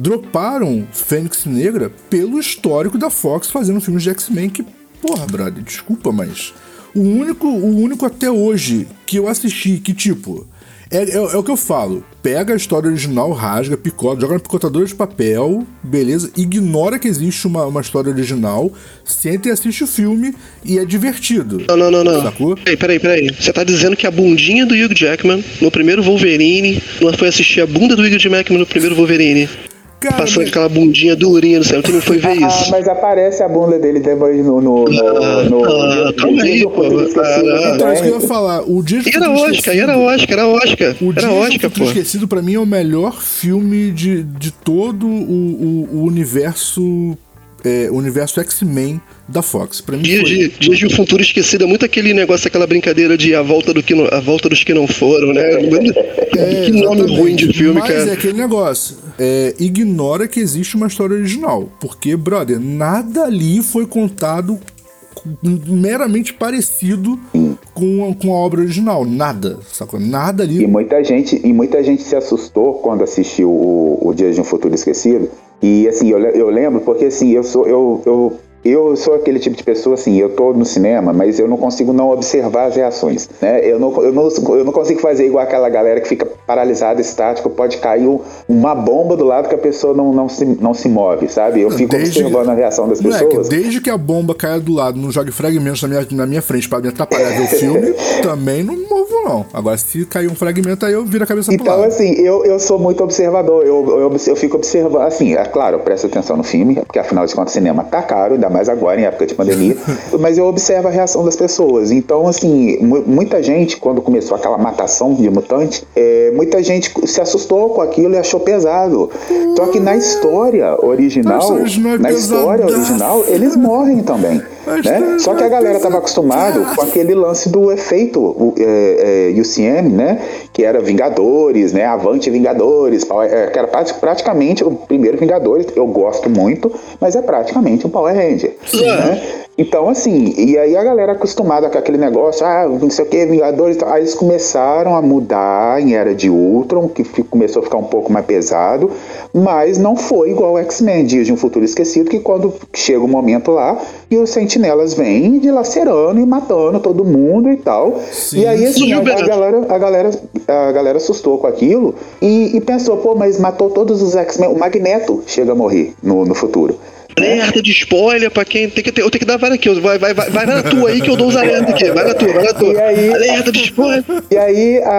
Fênix Negra pelo histórico da Fox fazendo filmes de X-Men que, porra, brother, desculpa, mas o único, o único até hoje que eu assisti que, tipo, é, é- é o que eu falo. Pega a história original, rasga, picota, joga na picotadora de papel, beleza? Ignora que existe uma, uma história original, senta e assiste o filme e é divertido. Não, não, não, não. Sacou? Peraí, peraí, peraí. Você tá dizendo que a bundinha do Hugh Jackman no primeiro Wolverine não foi assistir a bunda do Hugh Jackman no primeiro Wolverine? Cara, Passando aquela bundinha durinha no céu. Tu não foi ver Ah, isso? mas aparece a bunda dele depois no. no, no, no, ah, no- calma no- aí, pô. Ah, então, é isso que eu ia falar. O Dia E era Oscar, era Oscar, era Oscar. O Dia Era Oscar, pô. Esquecido, pra mim, é o melhor filme de, de todo o, o- o universo. É, o universo X-Men da Fox. Pra mim, Dias foi. de, Dias de um Futuro Esquecido é muito aquele negócio, aquela brincadeira de a volta, do que não- a volta dos que não foram, né? *laughs* É, que nome ruim de filme, Mas cara. é aquele negócio. É, ignora que existe uma história original. Porque, brother, nada ali foi contado meramente parecido com a, com a obra original. Nada, sacou? Nada E ali. muita gente, e muita gente se assustou quando assistiu o, o Dias de um Futuro Esquecido. E assim, eu, eu lembro porque assim, eu sou eu, eu eu sou aquele tipo de pessoa assim, eu tô no cinema, mas eu não consigo não observar as reações, né? Eu não, eu não, eu não consigo fazer igual aquela galera que fica paralisada, estática, pode cair um- uma bomba do lado que a pessoa não, não, se, não se move, sabe? Eu fico Desde- observando a reação das Moleque, pessoas. desde que a bomba caia do lado, não jogue fragmentos na minha, na minha frente pra me atrapalhar ver o filme, *laughs* também não movo, não. Agora, se cair um fragmento, aí eu viro a cabeça pro Então, lado. assim, eu, eu sou muito observador. Eu, eu, eu fico observando. Assim, é claro, eu presto atenção no filme, porque afinal de contas, cinema tá caro, ainda mais agora, em época de pandemia. *laughs* mas eu observo a reação das pessoas. Então, assim, mu- muita gente, quando começou aquela matação de mutante, é, muita gente se assustou com aquilo e achou pesado. Só que na história original, é na história original, eles morrem também. Né? história Só que a galera estava acostumado com aquele lance do efeito o, é, é, UCM, né? Que era Vingadores, né? Avante Vingadores, Power- é, que era prati- praticamente o primeiro Vingadores. Eu gosto muito, mas é praticamente um Power Ranger. Né? Então, assim, e aí a galera acostumada com aquele negócio, ah, não sei o que, Vingadores, e tal. aí eles começaram a mudar em Era de Ultron, que começou a ficar um pouco mais pesado, mas não foi igual o X-Men, Dias de um Futuro Esquecido, que quando chega o momento lá, e os sentinelas vêm dilacerando e matando todo mundo e tal. Sim. E aí, assim, Sim, a, a Beto. galera, a, galera, a galera assustou com aquilo e, e pensou, pô, mas matou todos os X-Men, o Magneto chega a morrer no, no futuro. Alerta de spoiler pra quem tem que ter. Eu tenho que dar várias aqui. Vai, vai, vai, vai na tua aí que eu dou os alertas aqui. Vai na tua, vai na tua. E aí- Alerta de spoiler. E aí a-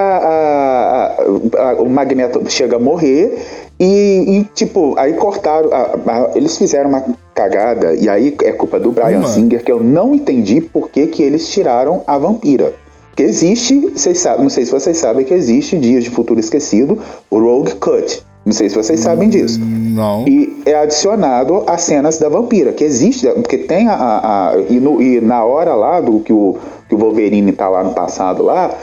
a- a- o Magneto chega a morrer e, e, tipo, aí cortaram. a- a- eles fizeram uma cagada, e aí é culpa do Brian Uma. Singer, que eu não entendi por que, que eles tiraram a vampira. Porque existe, vocês sabem, não sei se vocês sabem que existe Dias de Futuro Esquecido, o Rogue Cut. Não sei se vocês sabem disso. Não. E é adicionado as cenas da vampira, que existe, porque tem a. a, a e, no, e, na hora lá do que o, que o Wolverine tá lá no passado lá,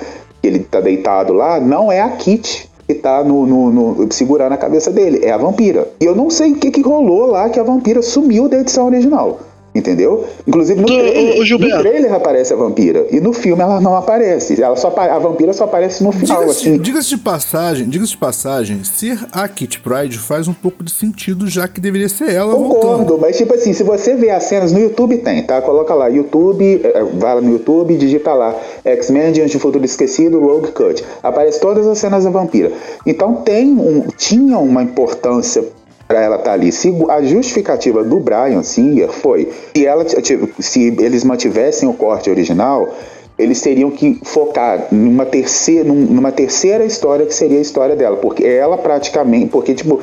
que ele tá deitado lá, não é a Kit que tá no, no, no, segurando a cabeça dele, é a vampira. E eu não sei o que, que rolou lá que a vampira sumiu da edição original. Entendeu? Inclusive no, trailer, no trailer aparece a vampira. E no filme ela não aparece. Ela só, a vampira só aparece no final. Diga-se assim. diga de passagem, diga de passagem, ser a Kit Pride faz um pouco de sentido, já que deveria ser ela Concordo, voltando. mas tipo assim, se você vê as cenas no YouTube, tem, tá? Coloca lá, YouTube, é, vai lá no YouTube, digita lá, X-Men Diante do Futuro Esquecido, Rogue Cut. Aparece todas as cenas da vampira. Então tem um, tinha uma importância para ela estar tá ali. Se a justificativa do Brian Singer foi se ela se eles mantivessem o corte original, eles teriam que focar numa terceira, numa terceira história que seria a história dela, porque ela praticamente, porque tipo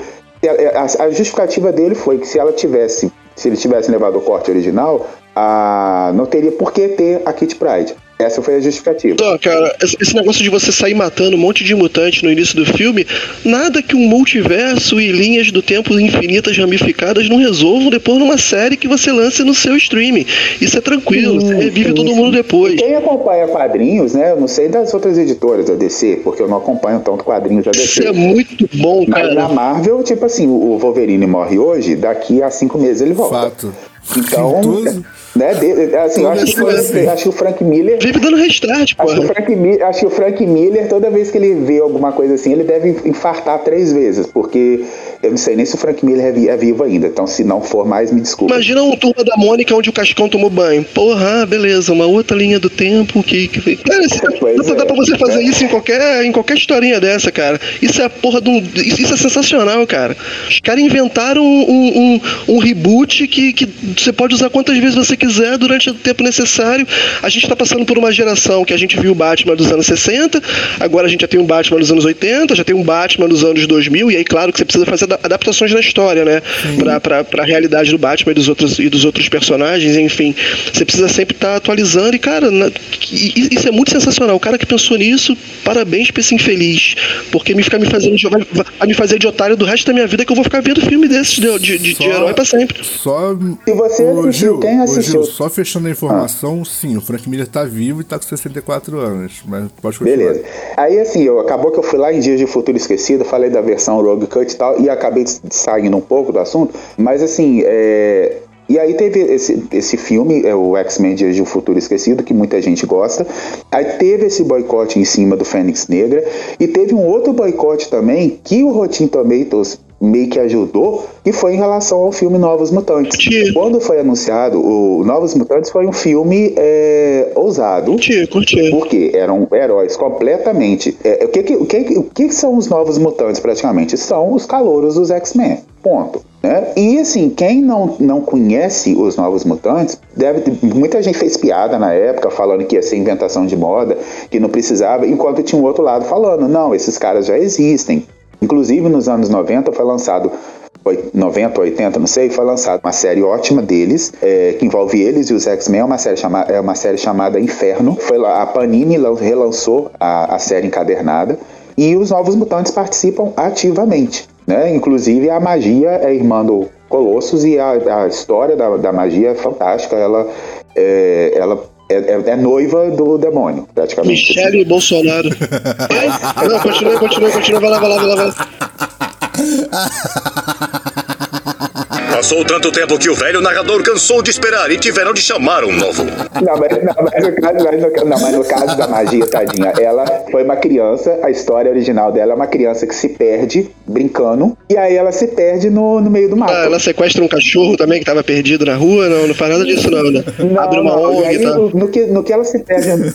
a, justificativa dele foi que se ela tivesse, se eles tivessem levado o corte original, a, não teria por que ter a Kit Pride. Essa foi a justificativa. Tá, cara, esse negócio de você sair matando um monte de mutante no início do filme, nada que um multiverso e linhas do tempo infinitas ramificadas não resolvam depois numa série que você lance no seu streaming. Isso é tranquilo, sim, você revive sim, todo sim. mundo depois. Quem acompanha quadrinhos, né? Eu não sei das outras editoras da DC, porque eu não acompanho tanto quadrinhos da DC. Isso é muito bom, cara. Mas na Marvel, tipo assim, o Wolverine morre hoje, daqui a cinco meses ele volta. Fato. Então. Né? De, assim, eu acho, que, foi, acho que o Frank Miller. Vive dando restart, pô. Acho, que o Frank, acho que o Frank Miller, toda vez que ele vê alguma coisa assim, ele deve infartar três vezes, porque eu não sei nem se o Frank Miller é, é vivo ainda. Então, se não for mais, me desculpa. Imagina um turma da Mônica onde o Cascão tomou banho. Porra, beleza, uma outra linha do tempo que. que... Cara, dá, é, dá pra você fazer é. isso em qualquer, em qualquer historinha dessa, cara. Isso é a porra de um. Isso é sensacional, cara. Os caras inventaram um, um, um, reboot que, que você pode usar quantas vezes você quiser durante o tempo necessário. A gente está passando por uma geração que a gente viu o Batman dos anos 60, agora a gente já tem um Batman dos anos 80, já tem um Batman dos anos 2000, e aí, claro, que você precisa fazer adaptações na história, né? Para a realidade do Batman e dos, outros, e dos outros personagens, enfim. Você precisa sempre estar tá atualizando, e, cara, na, isso é muito sensacional. O cara que pensou nisso, parabéns pra esse infeliz. Porque me ficar me fazendo de, vai, vai me fazer de otário do resto da minha vida que eu vou ficar vendo filme desses de, de, de, de herói pra sempre. Só. Se você assistiu, quem assistiu? só fechando a informação, ah. sim, o Frank Miller tá vivo e tá com 64 anos, mas pode continuar. Beleza. Aí assim, eu, acabou que eu fui lá em Dias de Futuro Esquecido, falei da versão Rogue Cut e tal, e acabei saindo um pouco do assunto, mas assim, é, e aí teve esse, esse filme, é o X-Men Dias de um Futuro Esquecido, que muita gente gosta. Aí teve esse boicote em cima do Fênix Negra. E teve um outro boicote também que o Rotten Tomatoes meio que ajudou, e foi em relação ao filme Novos Mutantes. Curti. Quando foi anunciado, o Novos Mutantes foi um filme é, ousado. Curti, curti. Porque eram heróis completamente. É, o, que, que, o, que, o que são os Novos Mutantes, praticamente? São os calouros dos X-Men. Ponto. Né? E assim, quem não, não conhece os Novos Mutantes, deve muita gente fez piada na época falando que ia ser inventação de moda, que não precisava, enquanto tinha um outro lado falando, não, esses caras já existem, Inclusive, nos anos 90 foi lançado 90, 80, não sei, foi lançada uma série ótima deles, é, que envolve eles e os X-Men, é uma série, chama, é uma série chamada Inferno. Foi lá, a Panini relançou a, a série encadernada e os Novos Mutantes participam ativamente. Né? Inclusive a magia é irmã do Colossus e a, a história da, da magia é fantástica. Ela, é, ela é, é, é, noiva do demônio, praticamente. Michele assim. Bolsonaro. *laughs* Não, continua, continua, continua, vai lá, vai lá, vai lá. Vai lá. *laughs* Passou tanto tempo que o velho narrador cansou de esperar e tiveram de chamar um novo. Não, mas, não, mas, no, caso, mas no, não, mas no caso da magia, tadinha, ela foi uma criança, a história original dela é uma criança que se perde brincando, e aí ela se perde no, no meio do mato. Ah, ela sequestra um cachorro também que tava perdido na rua? Não, não faz nada disso não, né? Não, Abre uma não, ONG, aí, tá? no, que, no que ela se perde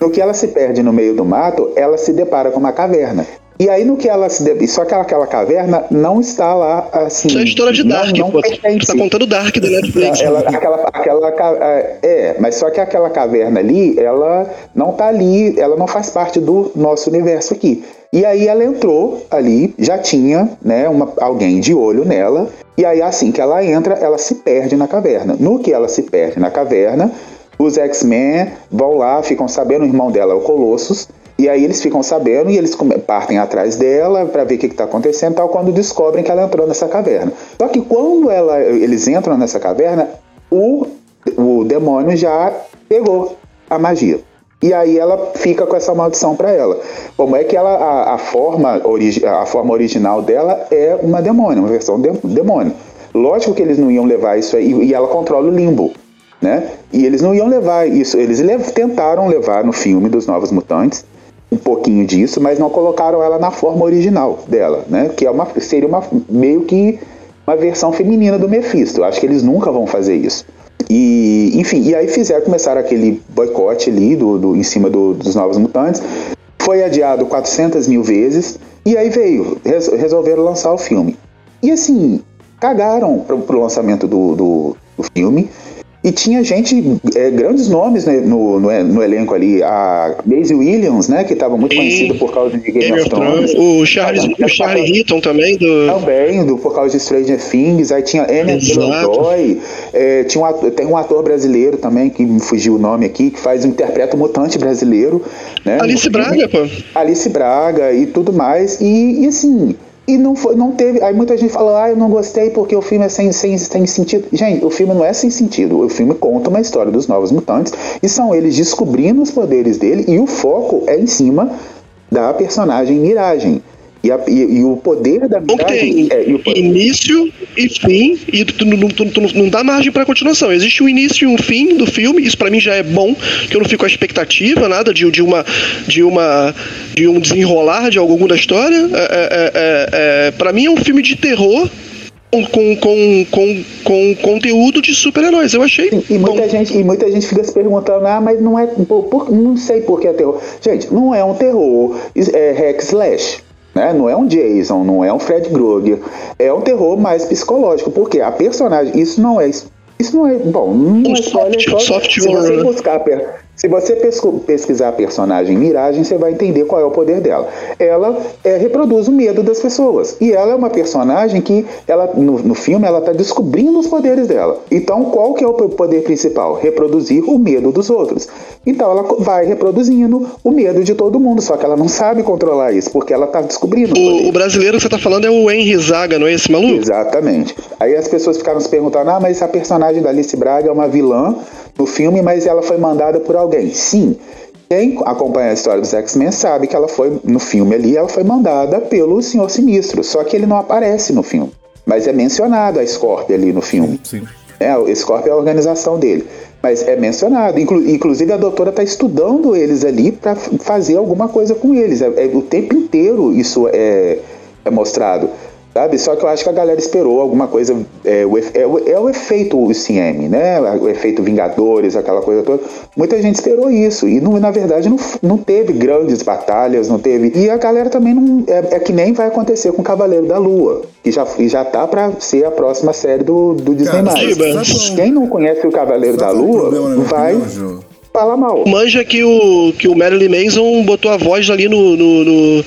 no que ela se perde no meio do mato, ela se depara com uma caverna. E aí no que ela se deve... Só que aquela caverna não está lá assim. Isso é história de Dark, não, não pô. Você tá contando Dark da Netflix. Ela, aquela, aquela, é, mas só que aquela caverna ali, ela não tá ali, ela não faz parte do nosso universo aqui. E aí ela entrou ali, já tinha, né, uma, alguém de olho nela. E aí assim que ela entra, ela se perde na caverna. No que ela se perde na caverna, os X-Men vão lá, ficam sabendo, o irmão dela é o Colossus, E aí eles ficam sabendo e eles partem atrás dela para ver o que está acontecendo tal, quando descobrem que ela entrou nessa caverna. Só que quando ela, eles entram nessa caverna, o, o demônio já pegou a magia. E aí ela fica com essa maldição para ela. Como é que ela a, a forma a forma original dela é uma demônio, uma versão de, demônio. Lógico que eles não iam levar isso aí e ela controla o limbo, né? E eles não iam levar isso, eles tentaram levar no filme dos Novos Mutantes um pouquinho disso, mas não colocaram ela na forma original dela, né? Que é uma seria uma meio que uma versão feminina do Mephisto. Acho que eles nunca vão fazer isso. E, enfim, e aí fizeram, começaram aquele boicote ali do, do em cima do, dos Novos Mutantes. Foi adiado 400 mil vezes. E aí veio, res, resolveram lançar o filme. E assim, cagaram pro, pro lançamento do, do, do filme. E tinha gente, é, grandes nomes né, no, no, no, elenco ali. A Maisie Williams, né? Que estava muito conhecida por causa de Game, Game of Thrones. O Charles, o Charlie Hitton também. Do... Também, do, por causa de Stranger Things. Aí tinha Anne Taylor-Joy. É, tinha um, tem um ator brasileiro também, que me fugiu o nome aqui, que faz, interpreta o mutante brasileiro. Né, Alice Braga, pô. Alice Braga e tudo mais. E, e assim... E não, foi, não teve. Aí muita gente fala, ah, eu não gostei porque o filme é sem, sem, sem sentido. Gente, o filme não é sem sentido. O filme conta uma história dos novos mutantes e são eles descobrindo os poderes dele e o foco é em cima da personagem Miragem. E, a, e, e, o poder da miragem. É, e poder... Início e fim, e tu, tu, tu, tu não dá margem para continuação. Existe um início e um fim do filme, isso para mim já é bom, que eu não fico com a expectativa, nada de, de uma. de uma. de um desenrolar de algum da história. É, é, é, é para mim é um filme de terror com, com, com, com conteúdo de super-heróis. Eu achei. E, e muita, gente, e muita gente fica se perguntando, ah, mas não é. Por, por, não sei por que é terror. Gente, não é um terror. É hack slash. Né? Não é um Jason, não é um Fred Krueger. É um terror mais psicológico, porque a personagem. Isso não é. Isso não é. Bom, não é spoiler. Soft, soft se você buscar se você pesquisar a personagem Miragem, você vai entender qual é o poder dela. Ela é, reproduz o medo das pessoas. E ela é uma personagem que, ela, no, no filme, ela está descobrindo os poderes dela. Então, qual que é o poder principal? Reproduzir o medo dos outros. Então, ela vai reproduzindo o medo de todo mundo, só que ela não sabe controlar isso, porque ela está descobrindo. O, o, brasileiro que você está falando é o Henry Zaga, não é esse maluco? Exatamente. Aí as pessoas ficaram se perguntando, ah, mas a personagem da Alice Braga é uma vilã no filme, mas ela foi mandada por alguém. Sim, quem acompanha a história dos X-Men sabe que ela foi, no filme ali, ela foi mandada pelo Senhor Sinistro, só que ele não aparece no filme. Mas é mencionado a Scorpio ali no filme. Sim. É, o Scorpio é a organização dele. Mas é mencionado. Inclu inclusive a doutora está estudando eles ali para fazer alguma coisa com eles. É, é, o tempo inteiro isso é, é mostrado. Sabe? Só que eu acho que a galera esperou alguma coisa. É, o, é, o, é o efeito UCM, né? O efeito Vingadores, aquela coisa toda. Muita gente esperou isso. E não, na verdade não, não teve grandes batalhas, não teve. E a galera também não. É, é que nem vai acontecer com Cavaleiro da Lua. Que já, já tá pra ser a próxima série do, do Disney. Cara, Quem não conhece o Cavaleiro da Lua vai fala mal. Manja que o, que o Marilyn Manson botou a voz ali no, no, no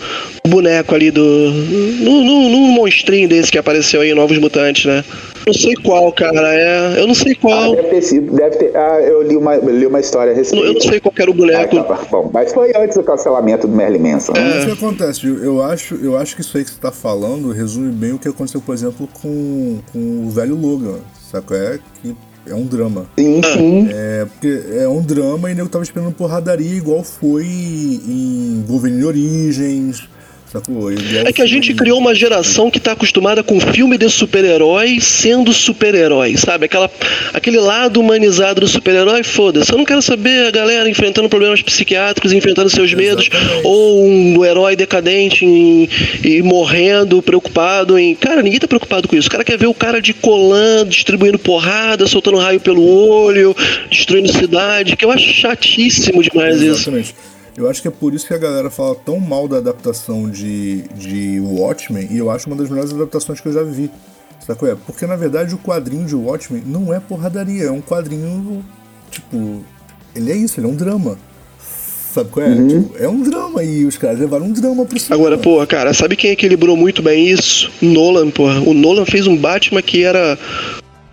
boneco ali do. No, no, no, monstrinho desse que apareceu aí em Novos Mutantes, né? Não sei qual, cara. É, eu não sei qual. Ah, deve ter sido. Deve ter, ah, eu li uma, li uma história a respeito. Eu não sei qual era o boneco. Ah, tá, bom, mas foi antes do cancelamento do Merlin Manson. Né? É. O que acontece? Eu acho, eu acho que isso aí que você tá falando resume bem o que aconteceu, por exemplo, com, com o velho Logan. Sabe É que é um drama. Sim, sim. É, porque é um drama e eu tava esperando porradaria igual foi em Wolverine Origens, Sacou? é que a gente criou uma geração que tá acostumada com filme de super-herói sendo super-herói, sabe? Aquela, aquele lado humanizado do super-herói, foda-se. Eu não quero saber a galera enfrentando problemas psiquiátricos, enfrentando seus medos, Exatamente. ou um herói decadente e, e morrendo, preocupado em. Cara, ninguém tá preocupado com isso. O cara quer ver o cara de colã distribuindo porrada, soltando raio pelo olho, destruindo cidade, que eu acho chatíssimo demais Exatamente. isso. Eu acho que é por isso que a galera fala tão mal da adaptação de, de Watchmen, e eu acho uma das melhores adaptações que eu já vi. Sabe qual é? Porque na verdade o quadrinho de Watchmen não é porradaria, é um quadrinho. Tipo. Ele é isso, ele é um drama. Sabe qual é? Uhum. Tipo, é um drama e os caras levaram um drama pro cinema. Agora, porra, cara, sabe quem equilibrou muito bem isso? Nolan, porra. O Nolan fez um Batman que era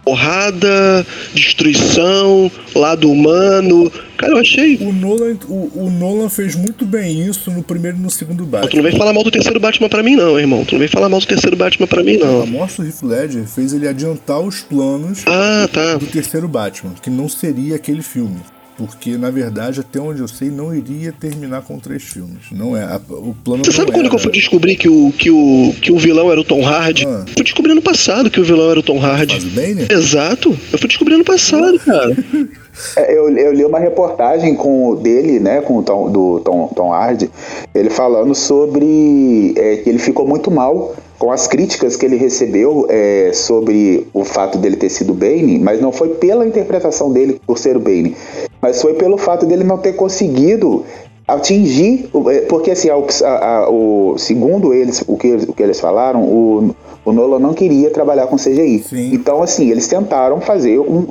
porrada, destruição, lado humano. Cara, eu achei. O Nolan, o, o Nolan fez muito bem isso no primeiro e no segundo Batman. Tu não vem falar mal do terceiro Batman pra mim, não, irmão. Tu não vem falar mal do terceiro Batman pra mim, não. A morte do Heath Ledger fez ele adiantar os planos ah, tá. do terceiro Batman, que não seria aquele filme. Porque, na verdade, até onde eu sei, não iria terminar com três filmes. Não é. A, o plano Você sabe quando era. que eu fui descobrir que o, que o, que o vilão era o Tom Hardy? Ah. Fui descobrir ano passado que o vilão era o Tom Hardy. Faz o Bane? Exato. Eu fui descobrir ano passado, *laughs* cara. É, Eu, eu li uma reportagem com o dele, né, com o Tom, do Tom, Tom Hardy, ele falando sobre é, que ele ficou muito mal com as críticas que ele recebeu é, sobre o fato dele ter sido Bane, mas não foi pela interpretação dele por ser o Bane, mas foi pelo fato dele não ter conseguido atingir, é, porque assim, a- a- o, segundo eles, o que, o que eles falaram, o, o Nolan não queria trabalhar com CGI. Sim. Então, assim, eles tentaram fazer um,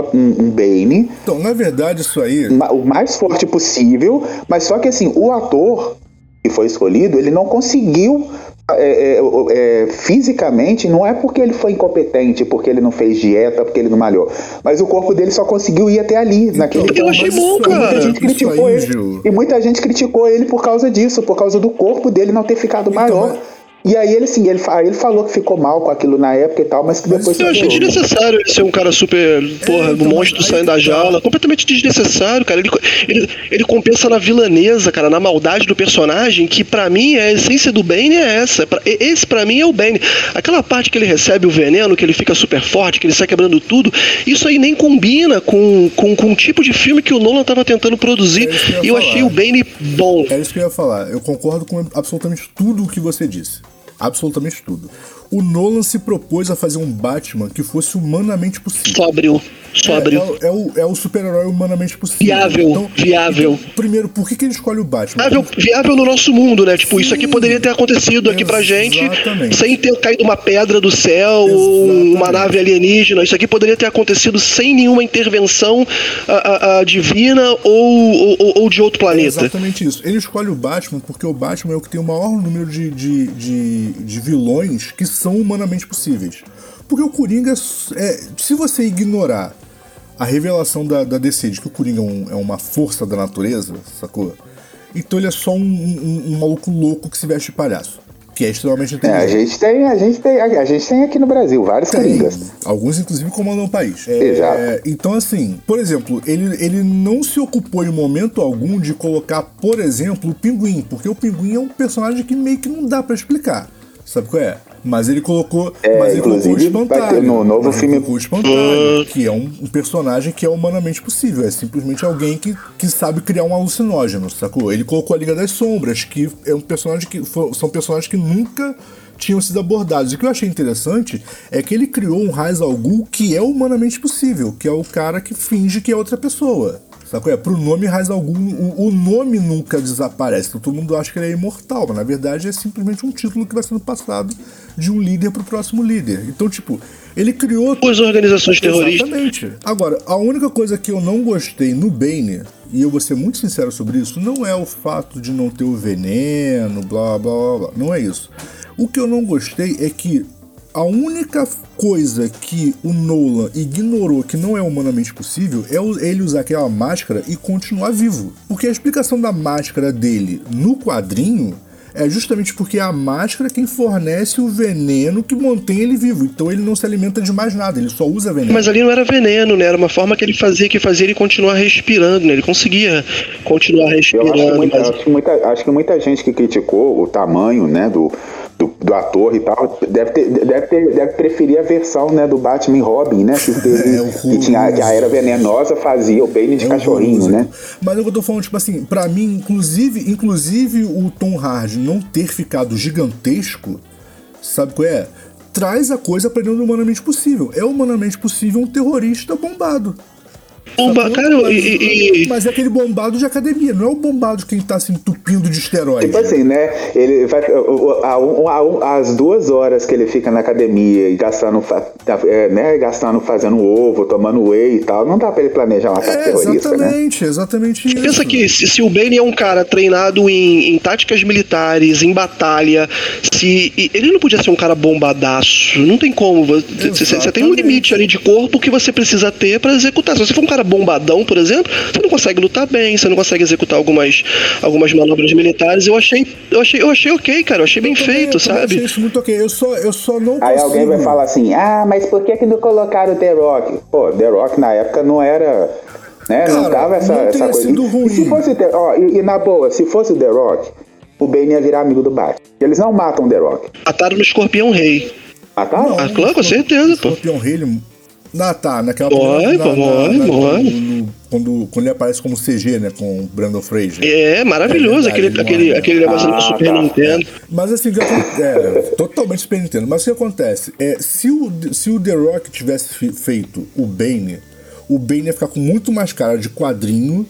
uma- um, um Bane Então, na verdade, isso aí. o mais forte possível, mas só que assim, o ator que foi escolhido, ele não conseguiu é, é, é, fisicamente, não é porque ele foi incompetente, porque ele não fez dieta, porque ele não malhou, mas o corpo dele só conseguiu ir até ali, naquele eu achei bom, cara. Muita gente criticou aí, ele. Gil, E muita gente criticou ele por causa disso, por causa do corpo dele não ter ficado maior. mas- E aí ele assim, ele, aí ele falou que ficou mal com aquilo na época e tal, mas que depois Eu achei desnecessário ele ser um cara super, porra, então, um monstro saindo da tá. jaula. Completamente desnecessário, cara. Ele, ele, ele compensa na vilaneza, cara, na maldade do personagem, que pra mim a essência do Bane é essa. Pra- Esse pra mim é o Bane. Aquela parte que ele recebe o veneno, que ele fica super forte, que ele sai quebrando tudo, isso aí nem combina com, com, com o tipo de filme que o Nolan tava tentando produzir. É eu e eu falar. achei o Bane bom. É isso que eu ia falar. Eu concordo com absolutamente tudo o que você disse. Absolutamente tudo. O Nolan se propôs a fazer um Batman que fosse humanamente possível. Sóbrio. Sóbrio. É, é o, é o super-herói humanamente possível. Viável, viável. então, primeiro, por que, que ele escolhe o Batman? Viável, viável no nosso mundo, né? Tipo, isso aqui poderia ter acontecido aqui pra gente Exatamente. sem ter caído uma pedra do céu ou uma nave alienígena. Isso aqui poderia ter acontecido sem nenhuma intervenção ah, ah, ah, divina ou, ou, ou de outro É planeta. exatamente isso. Ele escolhe o Batman porque o Batman é o que tem o maior número de, de, de, de vilões que são humanamente possíveis. Porque o Coringa, é, se você ignorar a revelação da, da DC de que o Coringa é, um- é uma força da natureza, sacou? Então ele é só um, um- um maluco louco que se veste de palhaço. Que é extremamente É, inteligente. a gente tem, a gente tem, a gente tem aqui no Brasil vários Tem. coringas. Alguns, inclusive, comandam o país. É, Exato. Então, assim, por exemplo, ele, ele não se ocupou em momento algum de colocar, por exemplo, o Pinguim, porque o Pinguim é um personagem que meio que não dá pra explicar. Sabe qual é? Mas ele colocou. É, mas ele colocou o espantalho. no novo filme- colocou o espantalho, que é um, um personagem que é humanamente possível. É simplesmente alguém que, que sabe criar um alucinógeno, sacou? Ele colocou a Liga das Sombras, que é um personagem que. São personagens que nunca tinham sido abordados. E o que eu achei interessante é que ele criou um Raiz al Ghul que é humanamente possível, que é o cara que finge que é outra pessoa. Sacou? É, pro nome Raiz al Ghul, o, o nome nunca desaparece. Então todo mundo acha que ele é imortal, mas na verdade é simplesmente um título que vai sendo passado de um líder pro próximo líder. Então, tipo, ele criou As organizações terroristas. Exatamente. Agora, a única coisa que eu não gostei no Bane, e eu vou ser muito sincero sobre isso, não é o fato de não ter o veneno, blá blá blá blá. Não é isso. O que eu não gostei é que a única coisa que o Nolan ignorou que não é humanamente possível é o- ele usar aquela máscara e continuar vivo. Porque a explicação da máscara dele no quadrinho é justamente porque a máscara é quem fornece o veneno que mantém ele vivo. Então ele não se alimenta de mais nada, ele só usa veneno. Mas ali não era veneno, né? Era uma forma que ele fazia que fazia ele continuar respirando, né? Ele conseguia continuar Eu acho que, respirando. muita, mas- acho, que muita, acho que muita gente que criticou o tamanho, né, do, do, do ator e tal, deve, ter, deve, ter, deve preferir a versão, né, do Batman e Robin, né, que, teve, *laughs* É, que, tinha, que a era venenosa fazia o Bane de É cachorrinho, horroroso. né? Mas o que eu tô falando, tipo assim, pra mim, inclusive, inclusive o Tom Hardy não ter ficado gigantesco, sabe qual é? Traz a coisa pra dentro do humanamente possível. É humanamente possível um terrorista bombado. Bomba, cara, mas, e, e, mas é aquele bombado de academia, não é o bombado quem tá se entupindo de esteroide. Tipo assim, né? Ele vai. A, a, a, as duas horas que ele fica na academia e gastando, é, né, gastando fazendo ovo, tomando whey e tal, não dá pra ele planejar uma ataque é, terrorista. Exatamente, né? exatamente isso. Pensa que se, se o Bane é um cara treinado em, em táticas militares, em batalha, se. Ele não podia ser um cara bombadaço. Não tem como. Você tem um limite ali de corpo que você precisa ter para executar. Se você for um cara bombadão, por exemplo, você não consegue lutar bem, você não consegue executar algumas, algumas manobras militares. Eu achei, eu achei, eu achei ok, cara, eu achei bem também, feito, eu sabe? Achei isso muito ok. Eu só, eu só não Aí consigo... alguém vai falar assim: ah, mas por que, que não colocaram o The Rock? Pô, The Rock na época não era. Né? Cara, não tava essa, não essa coisa. Sido E, ruim. e se fosse. The- Ó, e, e na boa, se fosse o The Rock, o Bane ia virar amigo do Batman. Eles não matam o The Rock. Mataram no Escorpião Rei. Mataram? Ah, claro, com certeza, pô. Escorpião Rei, ele... Ah, tá, naquela Morre, na- pô, na- morre. no- no- quando, quando ele aparece como CG, né, com o Brandon Fraser. É, maravilhoso É verdade, aquele, ele aquele, morre. aquele negócio Ah, do Super tá. Nintendo. Mas assim, o que acon- é, totalmente Super Nintendo. Mas o que acontece? É, se, o, se o The Rock tivesse fe- feito o Bane, o Bane ia ficar com muito mais cara de quadrinho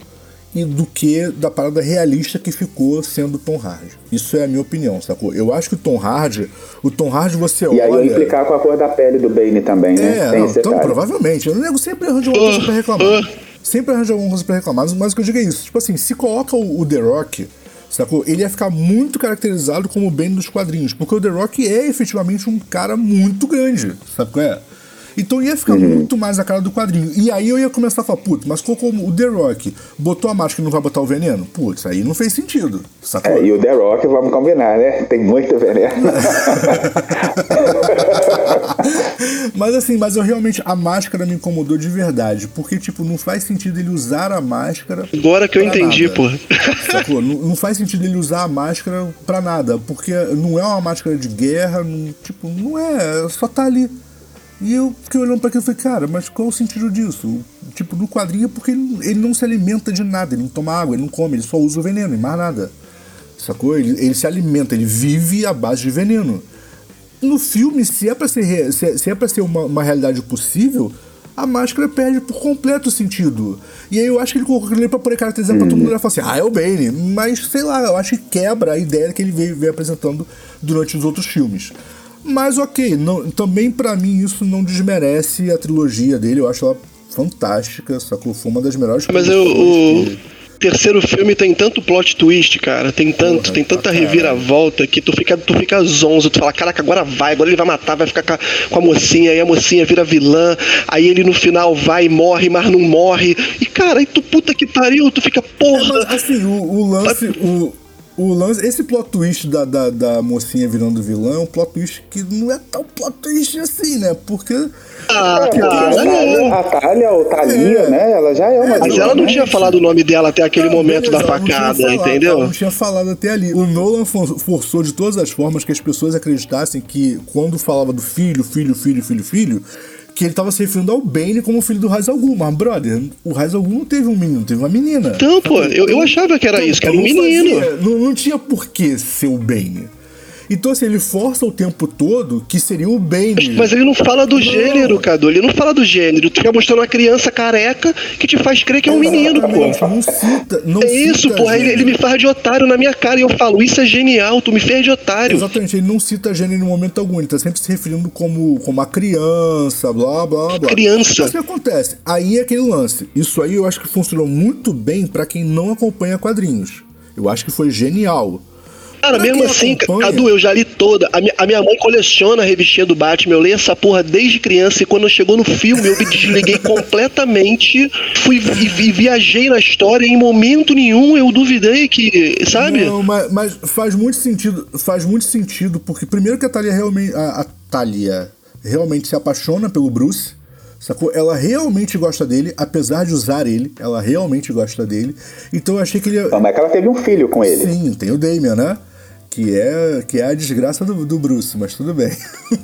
e do que da parada realista que ficou sendo o Tom Hardy. Isso é a minha opinião, sacou? Eu acho que o Tom Hardy, o Tom Hardy você E olha... aí ia implicar com a cor da pele do Bane também, né? É, não, então detalhe. provavelmente. O nego sempre arranja alguma coisa pra reclamar. Sempre arranja alguma coisa pra reclamar. Mas, o que eu digo é isso. Tipo assim, se coloca o, o The Rock, sacou? Ele ia ficar muito caracterizado como o Ben dos quadrinhos. Porque o The Rock é efetivamente um cara muito grande. Sabe qual é? Então ia ficar muito mais a cara do quadrinho. E aí eu ia começar a falar, putz, mas como o The Rock botou a máscara e não vai botar o veneno? Putz, aí não fez sentido. Sacou? É, e o The Rock, vamos combinar, né? Tem muito veneno. *laughs* mas assim, mas eu realmente. A máscara me incomodou de verdade. Porque, tipo, não faz sentido ele usar a máscara. Agora que eu entendi, nada. pô. Sacou? Não, não faz sentido ele usar a máscara pra nada. Porque não é uma máscara de guerra. Não, tipo, não é. Só tá ali. E eu fiquei olhando pra aquilo e falei, cara, mas qual o sentido disso? Tipo, no quadrinho é porque ele, ele não se alimenta de nada, ele não toma água, ele não come, ele só usa o veneno e mais nada. Sacou? Ele, ele se alimenta, ele vive à base de veneno. No filme, se é pra ser, se é, se é pra ser uma, uma realidade possível, a máscara perde por completo o sentido. E aí eu acho que ele colocou ali pra poder caracterizar pra todo mundo e falar assim, ah, é o Bane. Mas, sei lá, eu acho que quebra a ideia que ele veio, veio apresentando durante os outros filmes. Mas ok, não, também pra mim isso não desmerece a trilogia dele, eu acho ela fantástica, sacou? Foi uma das melhores Mas coisas eu, o terceiro filme tem tanto plot twist, cara. Tem tanto, Porra, tem tanta reviravolta que tu fica, tu fica zonzo. Tu fala, caraca, agora vai, agora ele vai matar, vai ficar com a, mocinha, aí a mocinha vira vilã, aí ele no final vai e morre, mas não morre. E cara, aí tu puta que pariu, tu fica, É, porra. mas, assim, o, o lance. O, o lance. Esse plot twist da, da, da mocinha virando vilã é um plot twist que não é tão plot twist assim, né? Porque. Ah, a, cara, Thalia, a Thalia, ou Thalia, É. né? Ela já é uma Mas vilã, ela não né? tinha falado o nome dela até aquele Não, momento beleza, da facada, falado, entendeu? Ela não tinha falado até ali. O Nolan for- forçou de todas as formas que as pessoas acreditassem que quando falava do filho, filho, filho, filho, filho, que ele tava se referindo ao Bane como filho do Ra's al Ghul. Mas, brother, o Ra's al Ghul não teve um menino, teve uma menina. Então, pô, eu, eu achava que era isso, que era um Então, menino. fazia- não, não tinha por que ser o Bane. Então, assim, ele força o tempo todo que seria o Bane. Mas ele não fala do gênero, Cadu. Ele não fala do gênero. Tu fica mostrando uma criança careca que te faz crer que é um menino, pô. Não cita. Não É isso, porra. Ele, ele me faz de otário na minha cara e eu falo, isso é genial, tu me fez de otário. Exatamente, ele não cita gênero em momento algum, ele tá sempre se referindo como, como a criança, blá blá blá. Criança. Mas o que acontece? Aí é aquele lance. Isso aí eu acho que funcionou muito bem pra quem não acompanha quadrinhos. Eu acho que foi genial. Cara, mesmo assim, acompanha- Cadu, eu já li toda. A minha, a minha mãe coleciona a revistinha do Batman. Eu leio essa porra desde criança. E quando chegou no filme, eu me desliguei *laughs* completamente. Fui e, e viajei na história. E em momento nenhum eu duvidei que. Sabe? Não, mas, mas faz muito sentido. Faz muito sentido, porque primeiro que a Talia realmente. A, a Talia realmente se apaixona pelo Bruce. Sacou? Ela realmente gosta dele, apesar de usar ele, ela realmente gosta dele. Então eu achei que ele. ia- Como é que ela teve um filho com ele? Sim, tem o Damian, né? Que é, que é a desgraça do, do Bruce, mas tudo bem.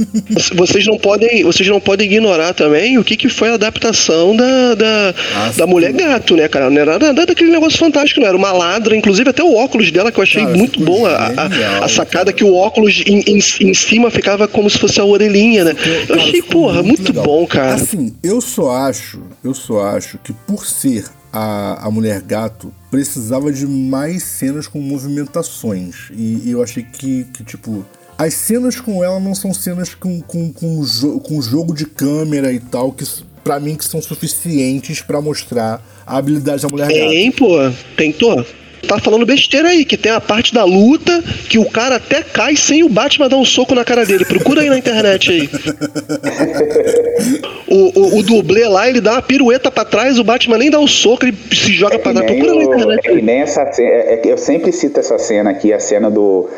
*laughs* Vocês não podem, vocês não podem ignorar também o que, que foi a adaptação da, da, Ah, da mulher gato, né, cara? Não era nada daquele negócio fantástico, não. Era uma ladra, inclusive até o óculos dela, que eu achei Cara, muito bom. A, a- a sacada que o óculos em, em, em cima ficava como se fosse a orelhinha, né? Eu Cara, achei, ficou porra, muito, legal. bom, cara. Assim, eu só acho Eu só acho que por ser a, a mulher gato, precisava de mais cenas com movimentações. E, e eu achei que, que, tipo, as cenas com ela não são cenas com, com, com, jo com jogo de câmera e tal, que para mim que são suficientes para mostrar a habilidade da mulher tem, gata. Tem, pô. Tentou tá falando besteira aí, que tem a parte da luta que o cara até cai sem o Batman dar um soco na cara dele. Procura aí na internet aí. o, o, o, dublê lá, ele dá uma pirueta pra trás, o Batman nem dá um soco, ele se joga é pra trás. Procura o, na internet. É nem essa é, é, eu sempre cito essa cena aqui, a cena do,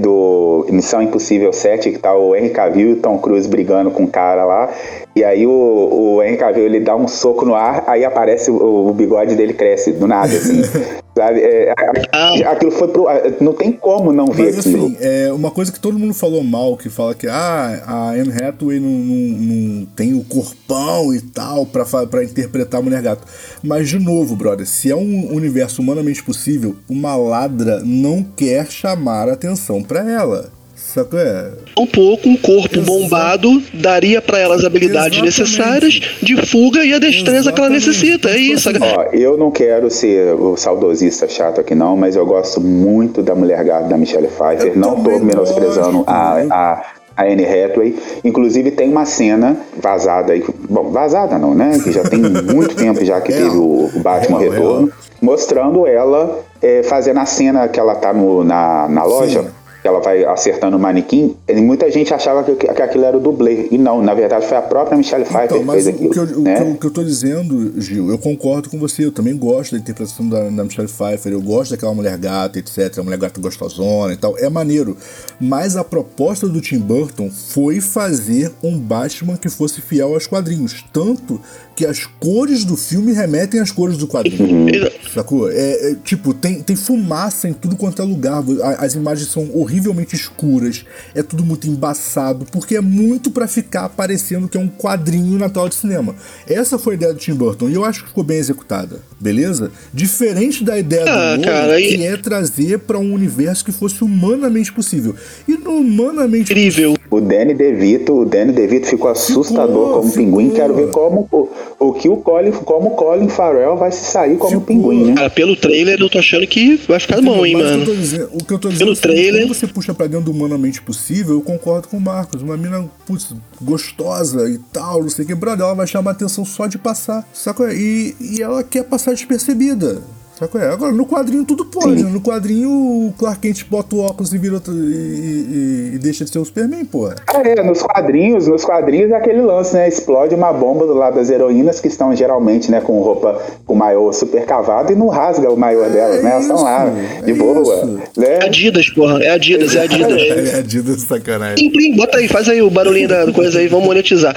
do Missão Impossível 7, que tá o Henry Cavill e o Tom Cruise brigando com o cara lá. E aí o, o Henry Cavill ele dá um soco no ar, aí aparece o, o bigode dele cresce do nada, assim. *laughs* Sabe? É, ah. aquilo foi pro. Não tem como não ver Mas, aquilo. Assim, é uma coisa que todo mundo falou mal, que fala que ah, a Anne Hathaway não, não, não tem o corpão e tal pra, pra interpretar a Mulher Gato. Mas, de novo, brother, se é um universo humanamente possível, uma ladra não quer chamar atenção para ela. É? Um pouco, um corpo Exato. bombado daria para ela as habilidades Exatamente. necessárias de fuga e a destreza Exatamente. que ela necessita. É isso. Ó, eu não quero ser o saudosista chato aqui, não, mas eu gosto muito da Mulher Gata da Michelle Pfeiffer. Eu não tô menosprezando a, a, a Anne Hathaway. Inclusive tem uma cena vazada aí, bom, vazada não, né? Que já tem muito tempo já que *laughs* é. teve o, o Batman é, Retorno, mostrando ela é, fazendo a cena que ela tá no, na, na loja. Sim ela vai acertando o manequim, e muita gente achava que, que aquilo era o dublê. E não, na verdade foi a própria Michelle Pfeiffer então, que fez aquilo. O que, eu, né? o, que eu, tô dizendo, Gil, eu concordo com você, eu também gosto da interpretação da, da Michelle Pfeiffer, eu gosto daquela mulher gata, etc. A mulher gata gostosona e tal, é maneiro. Mas a proposta do Tim Burton foi fazer um Batman que fosse fiel aos quadrinhos. Tanto que as cores do filme remetem às cores do quadrinho. Uhum. Sacou? É, é, tipo, tem, tem fumaça em tudo quanto é lugar. As imagens são horrivelmente escuras. É tudo muito embaçado. Porque é muito para ficar parecendo que é um quadrinho na tela de cinema. Essa foi a ideia do Tim Burton. E eu acho que ficou bem executada. Beleza? Diferente da ideia ah, do cara, que e... é trazer para um universo que fosse humanamente possível. E no humanamente Incrível. O Danny DeVito, o Danny DeVito ficou assustador ficou, como ficou. pinguim. Quero ver como o que o Colin, como o Colin Farrell vai se sair como tipo, pinguim, né? Cara, pelo trailer eu tô achando que vai ficar bom, hein, mano. O que eu tô dizendo, o que eu tô dizendo pelo é trailer... quando você puxa pra dentro do humanamente possível, eu concordo com o Marcos. Uma mina, putz, gostosa e tal, não sei o que, brother, ela vai chamar atenção só de passar, saco? E, e ela quer passar despercebida. Agora, no quadrinho tudo pode. Né? No quadrinho, o Clark Kent bota o óculos e vira outro, e, e, e, deixa de ser o Superman, porra. Ah, é, nos quadrinhos, nos quadrinhos é aquele lance, né? Explode uma bomba do lado das heroínas que estão geralmente, né, com roupa com maior super cavado e não rasga o maior delas, é né? Elas estão lá, de é boa. Né? É Adidas, porra. É Adidas, é Adidas. *laughs* é Adidas, sacanagem. Plim, plim, bota aí, faz aí o barulhinho da coisa aí, vamos monetizar.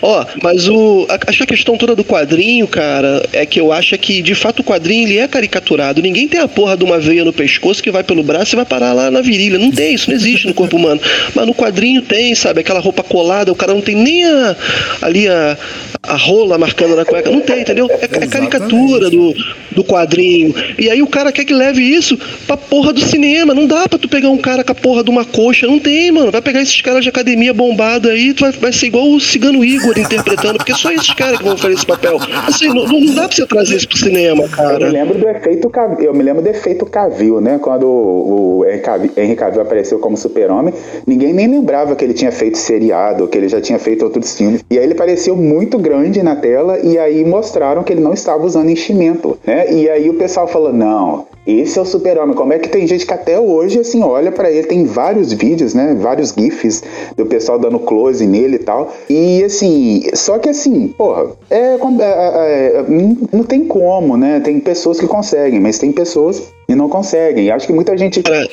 Ó, mas o, acho que a questão toda do quadrinho, cara, é que eu acho que de fato o quadrinho ele é caricaturado. Ninguém tem a porra de uma veia no pescoço que vai pelo braço e vai parar lá na virilha. Não tem, isso não existe no corpo humano. Mas no quadrinho tem, sabe? Aquela roupa colada, o cara não tem nem a, ali a, a rola marcando na cueca. Não tem, entendeu? É, é caricatura do, do quadrinho. E aí o cara quer que leve isso pra porra do cinema. Não dá pra tu pegar um cara com a porra de uma coxa. Não tem, mano. Vai pegar esses caras de academia bombado aí, tu vai, vai ser igual o Cigano Igor interpretando, porque só esses caras que vão fazer esse papel. Assim, não, não dá pra você trazer isso pro cinema, cara. Eu me lembro do efeito eu me lembro do efeito Cavil, né? Quando o, o Henry Cavill apareceu como super-homem, ninguém nem lembrava que ele tinha feito seriado, que ele já tinha feito outros filmes. E aí ele pareceu muito grande na tela e aí mostraram que ele não estava usando enchimento, né? E aí o pessoal falou: "Não, esse é o super-homem. Como é que tem gente que até hoje, assim, olha para ele, tem vários vídeos, né? Vários GIFs do pessoal dando close nele e tal. E, assim, só que, assim, porra, é, é, é, é não tem como, né? Tem pessoas que conseguem, mas tem pessoas e não conseguem. Acho que muita gente. Cara,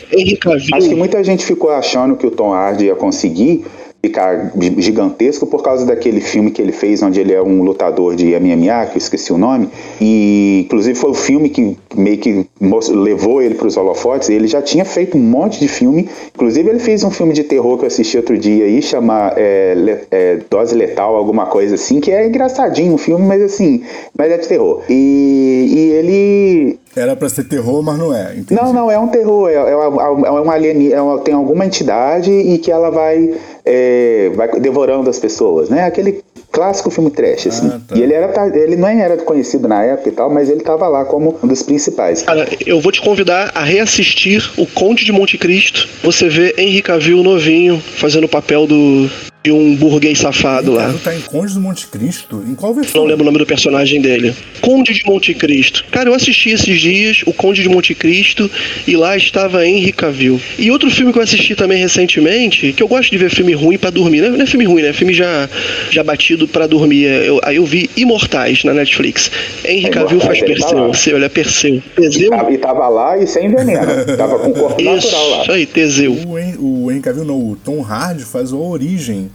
acho que muita gente ficou achando que o Tom Hardy ia conseguir ficar gigantesco por causa daquele filme que ele fez onde ele é um lutador de MMA, que eu esqueci o nome, e inclusive foi o filme que meio que levou ele para os holofotes, ele já tinha feito um monte de filme, inclusive ele fez um filme de terror que eu assisti outro dia aí, chama é, é, Dose Letal, alguma coisa assim, que é engraçadinho o filme, mas assim, mas é de terror. E, e ele era para ser terror, mas não é. Entendi. Não, não, é um terror. É, é uma, é uma alien, é uma, tem alguma entidade e que ela vai, é, vai devorando as pessoas, né? Aquele clássico filme trash, assim. Ah, tá. E ele era ele não era conhecido na época e tal, mas ele tava lá como um dos principais. Cara, eu vou te convidar a reassistir O Conde de Monte Cristo. Você vê Henry Cavill novinho fazendo o papel do de um burguês safado lá. Cavill tá em Conde do Monte Cristo? Em qual versão? Não lembro o nome do personagem dele. Conde de Monte Cristo. Cara, eu assisti esses dias o Conde de Monte Cristo e lá estava Henry Cavill. E outro filme que eu assisti também recentemente, que eu gosto de ver filme ruim pra dormir. Não é, não é filme ruim, né? É filme já, já batido pra dormir. É, Eu, aí eu vi Imortais na Netflix. Henry Cavill faz tá Perseu. lá. Seu, ele é Perseu. Teseu? E tava lá e sem veneno. tava com o corpo *laughs* natural lá. Isso aí, Teseu. O, o Henry Cavill não, o Tom Hardy faz a origem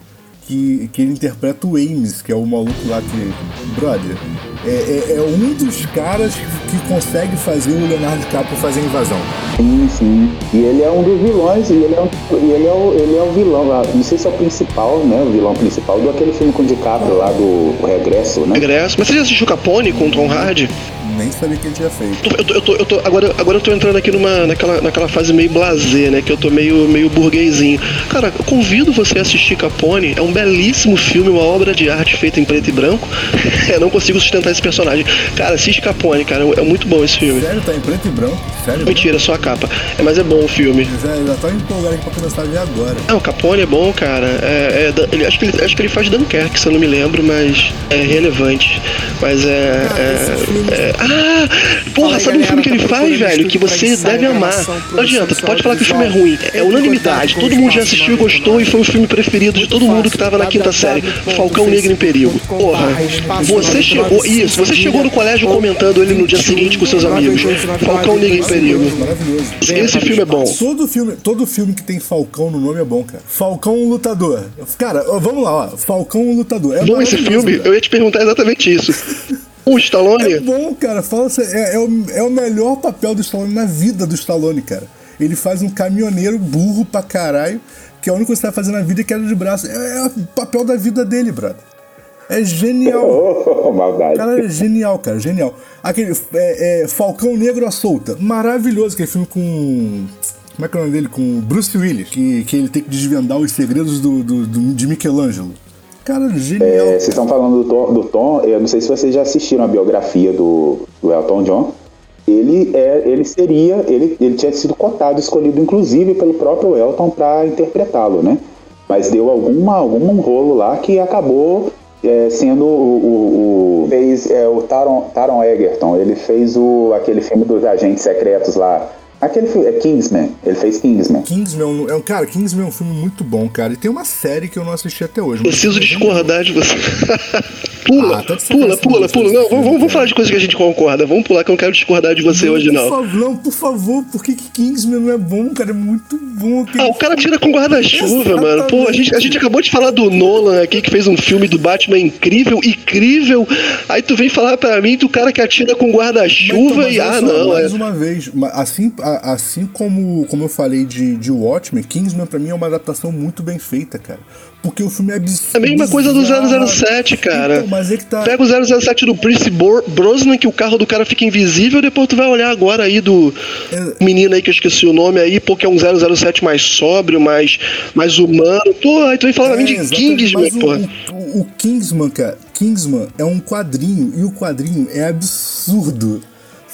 que, que ele interpreta o Ames, que é o maluco lá que. Brother, é, é, é um dos caras que consegue fazer o Leonardo DiCaprio fazer a invasão. Sim, sim. E ele é um dos vilões, e ele é, um, e ele é, o, ele é o vilão. Não sei se é o principal, né? O vilão principal do aquele filme com o DiCaprio lá do o Regresso, né? Regresso. Mas você já assistiu Capone com o Tom Hardy? Nem sabia que ele tinha feito. Eu tô, eu tô, eu tô- agora, agora eu tô entrando aqui numa, naquela, naquela fase meio blasé, né? Que eu tô meio, meio burguesinho. Cara, eu convido você a assistir Capone. É um belíssimo filme, uma obra de arte feita em preto e branco. *laughs* eu não consigo sustentar esse personagem. Cara, assiste Capone, cara. É muito bom esse filme. Sério, tá em preto e branco? Sério? Mentira, só a capa. É, mas é bom o filme. Já, já tô empolgado aqui pra começar a ver agora. Não, o Capone é bom, cara. É, é ele, acho, que ele, acho que ele faz Dunkerque, se eu não me lembro, mas é relevante. Mas é. É- é- ah! Porra, aí, sabe um galera, filme que ele faz, velho? Que você deve amar. Não adianta, tu pode falar que o filme é ruim. É unanimidade. Todo mundo já assistiu, gostou e foi o filme preferido de todo mundo que tava na quinta série. Falcão Negro em Perigo. Porra, você chegou. Isso, você chegou no colégio comentando ele no dia seguinte com seus amigos. Falcão Negro em Perigo. Esse filme é bom. Todo filme, todo filme que tem Falcão no nome é bom, cara. Falcão Lutador. Cara, vamos lá, ó. Falcão Lutador. É Bom esse filme, eu ia te perguntar exatamente isso. O É Stallone? bom, cara. Fala é, é o, é o melhor papel do Stallone na vida do Stallone, cara. Ele faz um caminhoneiro burro pra caralho, que a única coisa que ele tá fazendo na vida é queda de braço. É, é o papel da vida dele, brother. É genial. *laughs* Oh, maldade. Cara, é genial, cara, genial. Aquele é, é, Falcão Negro à Solta, maravilhoso, aquele filme com. Como é que é o nome dele? Com Bruce Willis, que, que ele tem que desvendar os segredos do, do, do- de Michelangelo. Cara, genial. É, vocês estão falando do Tom, do Tom, eu não sei se vocês já assistiram a biografia do, do Elton John. Ele, é, ele seria, ele, ele tinha sido cotado, escolhido inclusive pelo próprio Elton para interpretá-lo, né? Mas deu alguma, algum rolo lá que acabou é, sendo o, o, o- fez é, o Taron, Taron Egerton. Ele fez o aquele filme dos agentes secretos lá. Aquele filme, é Kingsman. Ele fez Kingsman. Kingsman é um, cara, Kingsman é um filme muito bom, cara. E tem uma série que eu não assisti até hoje. Preciso discordar de você. *laughs* pula, Ah, tá de pula, pula, pula. Não, vamos, vamos falar de coisas que a gente concorda. Vamos pular que eu não quero discordar de você hoje, Por não. favor, não, por favor, por que, que Kingsman não é bom, cara? É muito bom. aquele Ah, o cara tira com guarda-chuva, mano. Pô, a gente, a gente acabou de falar do Nolan aqui, que fez um filme do Batman incrível, incrível. Aí tu vem falar pra mim do cara que atira com guarda-chuva e ah, não. É, Mais uma vez, assim, a- assim como, como eu falei de, de Watchmen, Kingsman pra mim é uma adaptação muito bem feita, cara. Porque o filme é absurdo. é a mesma coisa do 007, cara. Então, mas é que tá. Pega o 007 do Prince Brosnan, que o carro do cara fica invisível, depois tu vai olhar agora aí do É. menino aí que eu esqueci o nome aí, porque é um 007 mais sóbrio, mais, mais humano. Pô, aí tu vem falar pra mim de É, Kingsman, mas o- pô. O, o Kingsman, cara, Kingsman é um quadrinho e o quadrinho é absurdo.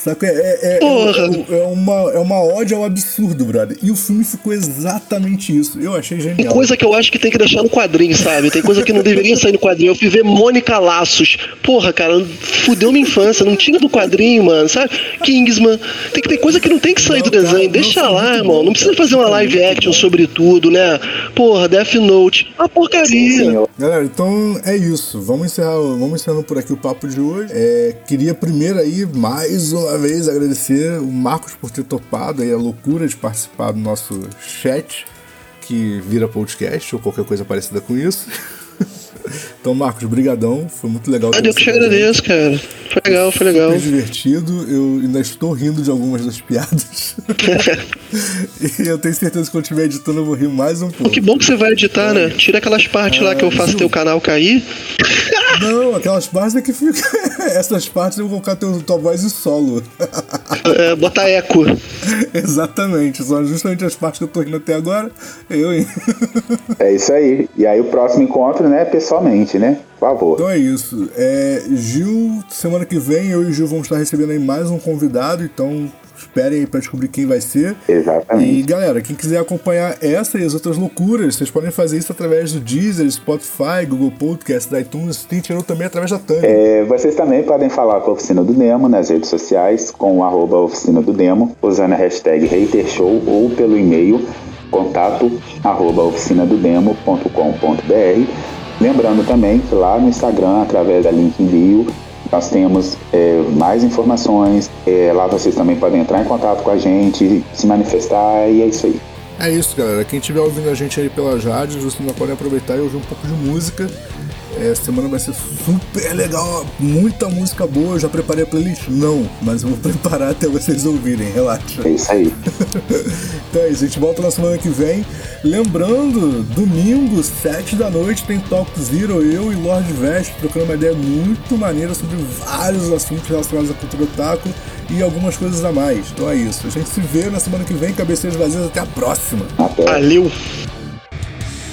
Saca? É, é, é, Porra. é, é uma, é uma ode ao absurdo, brother. E o filme ficou exatamente isso. Eu achei Tem genial. coisa que eu acho que tem que deixar no quadrinho, sabe? Tem coisa que não deveria sair no quadrinho. Eu fui ver Mônica Laços. Porra, cara, fudeu minha infância. Não tira do quadrinho, mano, sabe? Kingsman. Tem que ter coisa que não tem que sair do Não, cara, desenho. não, Deixa foi lá, irmão. bom. Não precisa fazer uma live action sobre tudo, né? Porra, Death Note. Uma porcaria. Galera, então é isso. Vamos encerrar, vamos encerrando por aqui o papo de hoje. É, queria primeiro aí, mais uma vez, agradecer o Marcos por ter topado aí a loucura de participar do nosso chat, que vira podcast ou qualquer coisa parecida com isso. *laughs* Então, Marcos, brigadão. Foi muito legal. Ah, eu que agradeço, cara. Foi legal, foi legal. Super divertido. Eu ainda estou rindo de algumas das piadas. *laughs* e eu tenho certeza que quando estiver editando eu vou rir mais um pouco. Que bom que você vai editar, né? Tira aquelas partes lá que eu faço teu canal cair. Não, *laughs* aquelas partes é que fica. *laughs* Essas partes eu vou colocar teu, tua voz em solo. É, botar eco. Exatamente. São justamente as partes que eu tô rindo até agora. Eu, hein? É isso aí. E aí o próximo encontro, né, pessoalmente, né? Por favor. Então é isso. É, Gil, semana que vem eu e o Gil vamos estar recebendo aí mais um convidado, então esperem aí pra descobrir quem vai ser. Exatamente. E galera, quem quiser acompanhar essa e as outras loucuras, vocês podem fazer isso através do Deezer, Spotify, Google Podcast, iTunes, Stitcher ou também através da Tânia. É, vocês também podem falar com a Oficina do Demo nas redes sociais, com o arroba Oficina do Demo, usando a hashtag HaterShow ou pelo e-mail contato arroba oficinadodemo.com.br. Lembrando também que lá no Instagram, através da link bio, nós temos é, mais informações. É, lá vocês também podem entrar em contato com a gente, se manifestar e é isso aí. É isso, galera. Quem estiver ouvindo a gente aí pelas rádios, vocês podem aproveitar e ouvir um pouco de música. É, Essa semana vai ser super legal, muita música boa. Eu já preparei a playlist? Não, mas eu vou *laughs* preparar até vocês ouvirem, relaxa. É isso aí. *laughs* então é isso, a gente volta na semana que vem. Lembrando, domingo, 7 da noite, tem Talk Zero, eu e Lord Vest trocando uma ideia muito maneira sobre vários assuntos relacionados à cultura otaku e algumas coisas a mais. Então é isso, a gente se vê na semana que vem, cabeceiras vazias, até a próxima. Até. Valeu!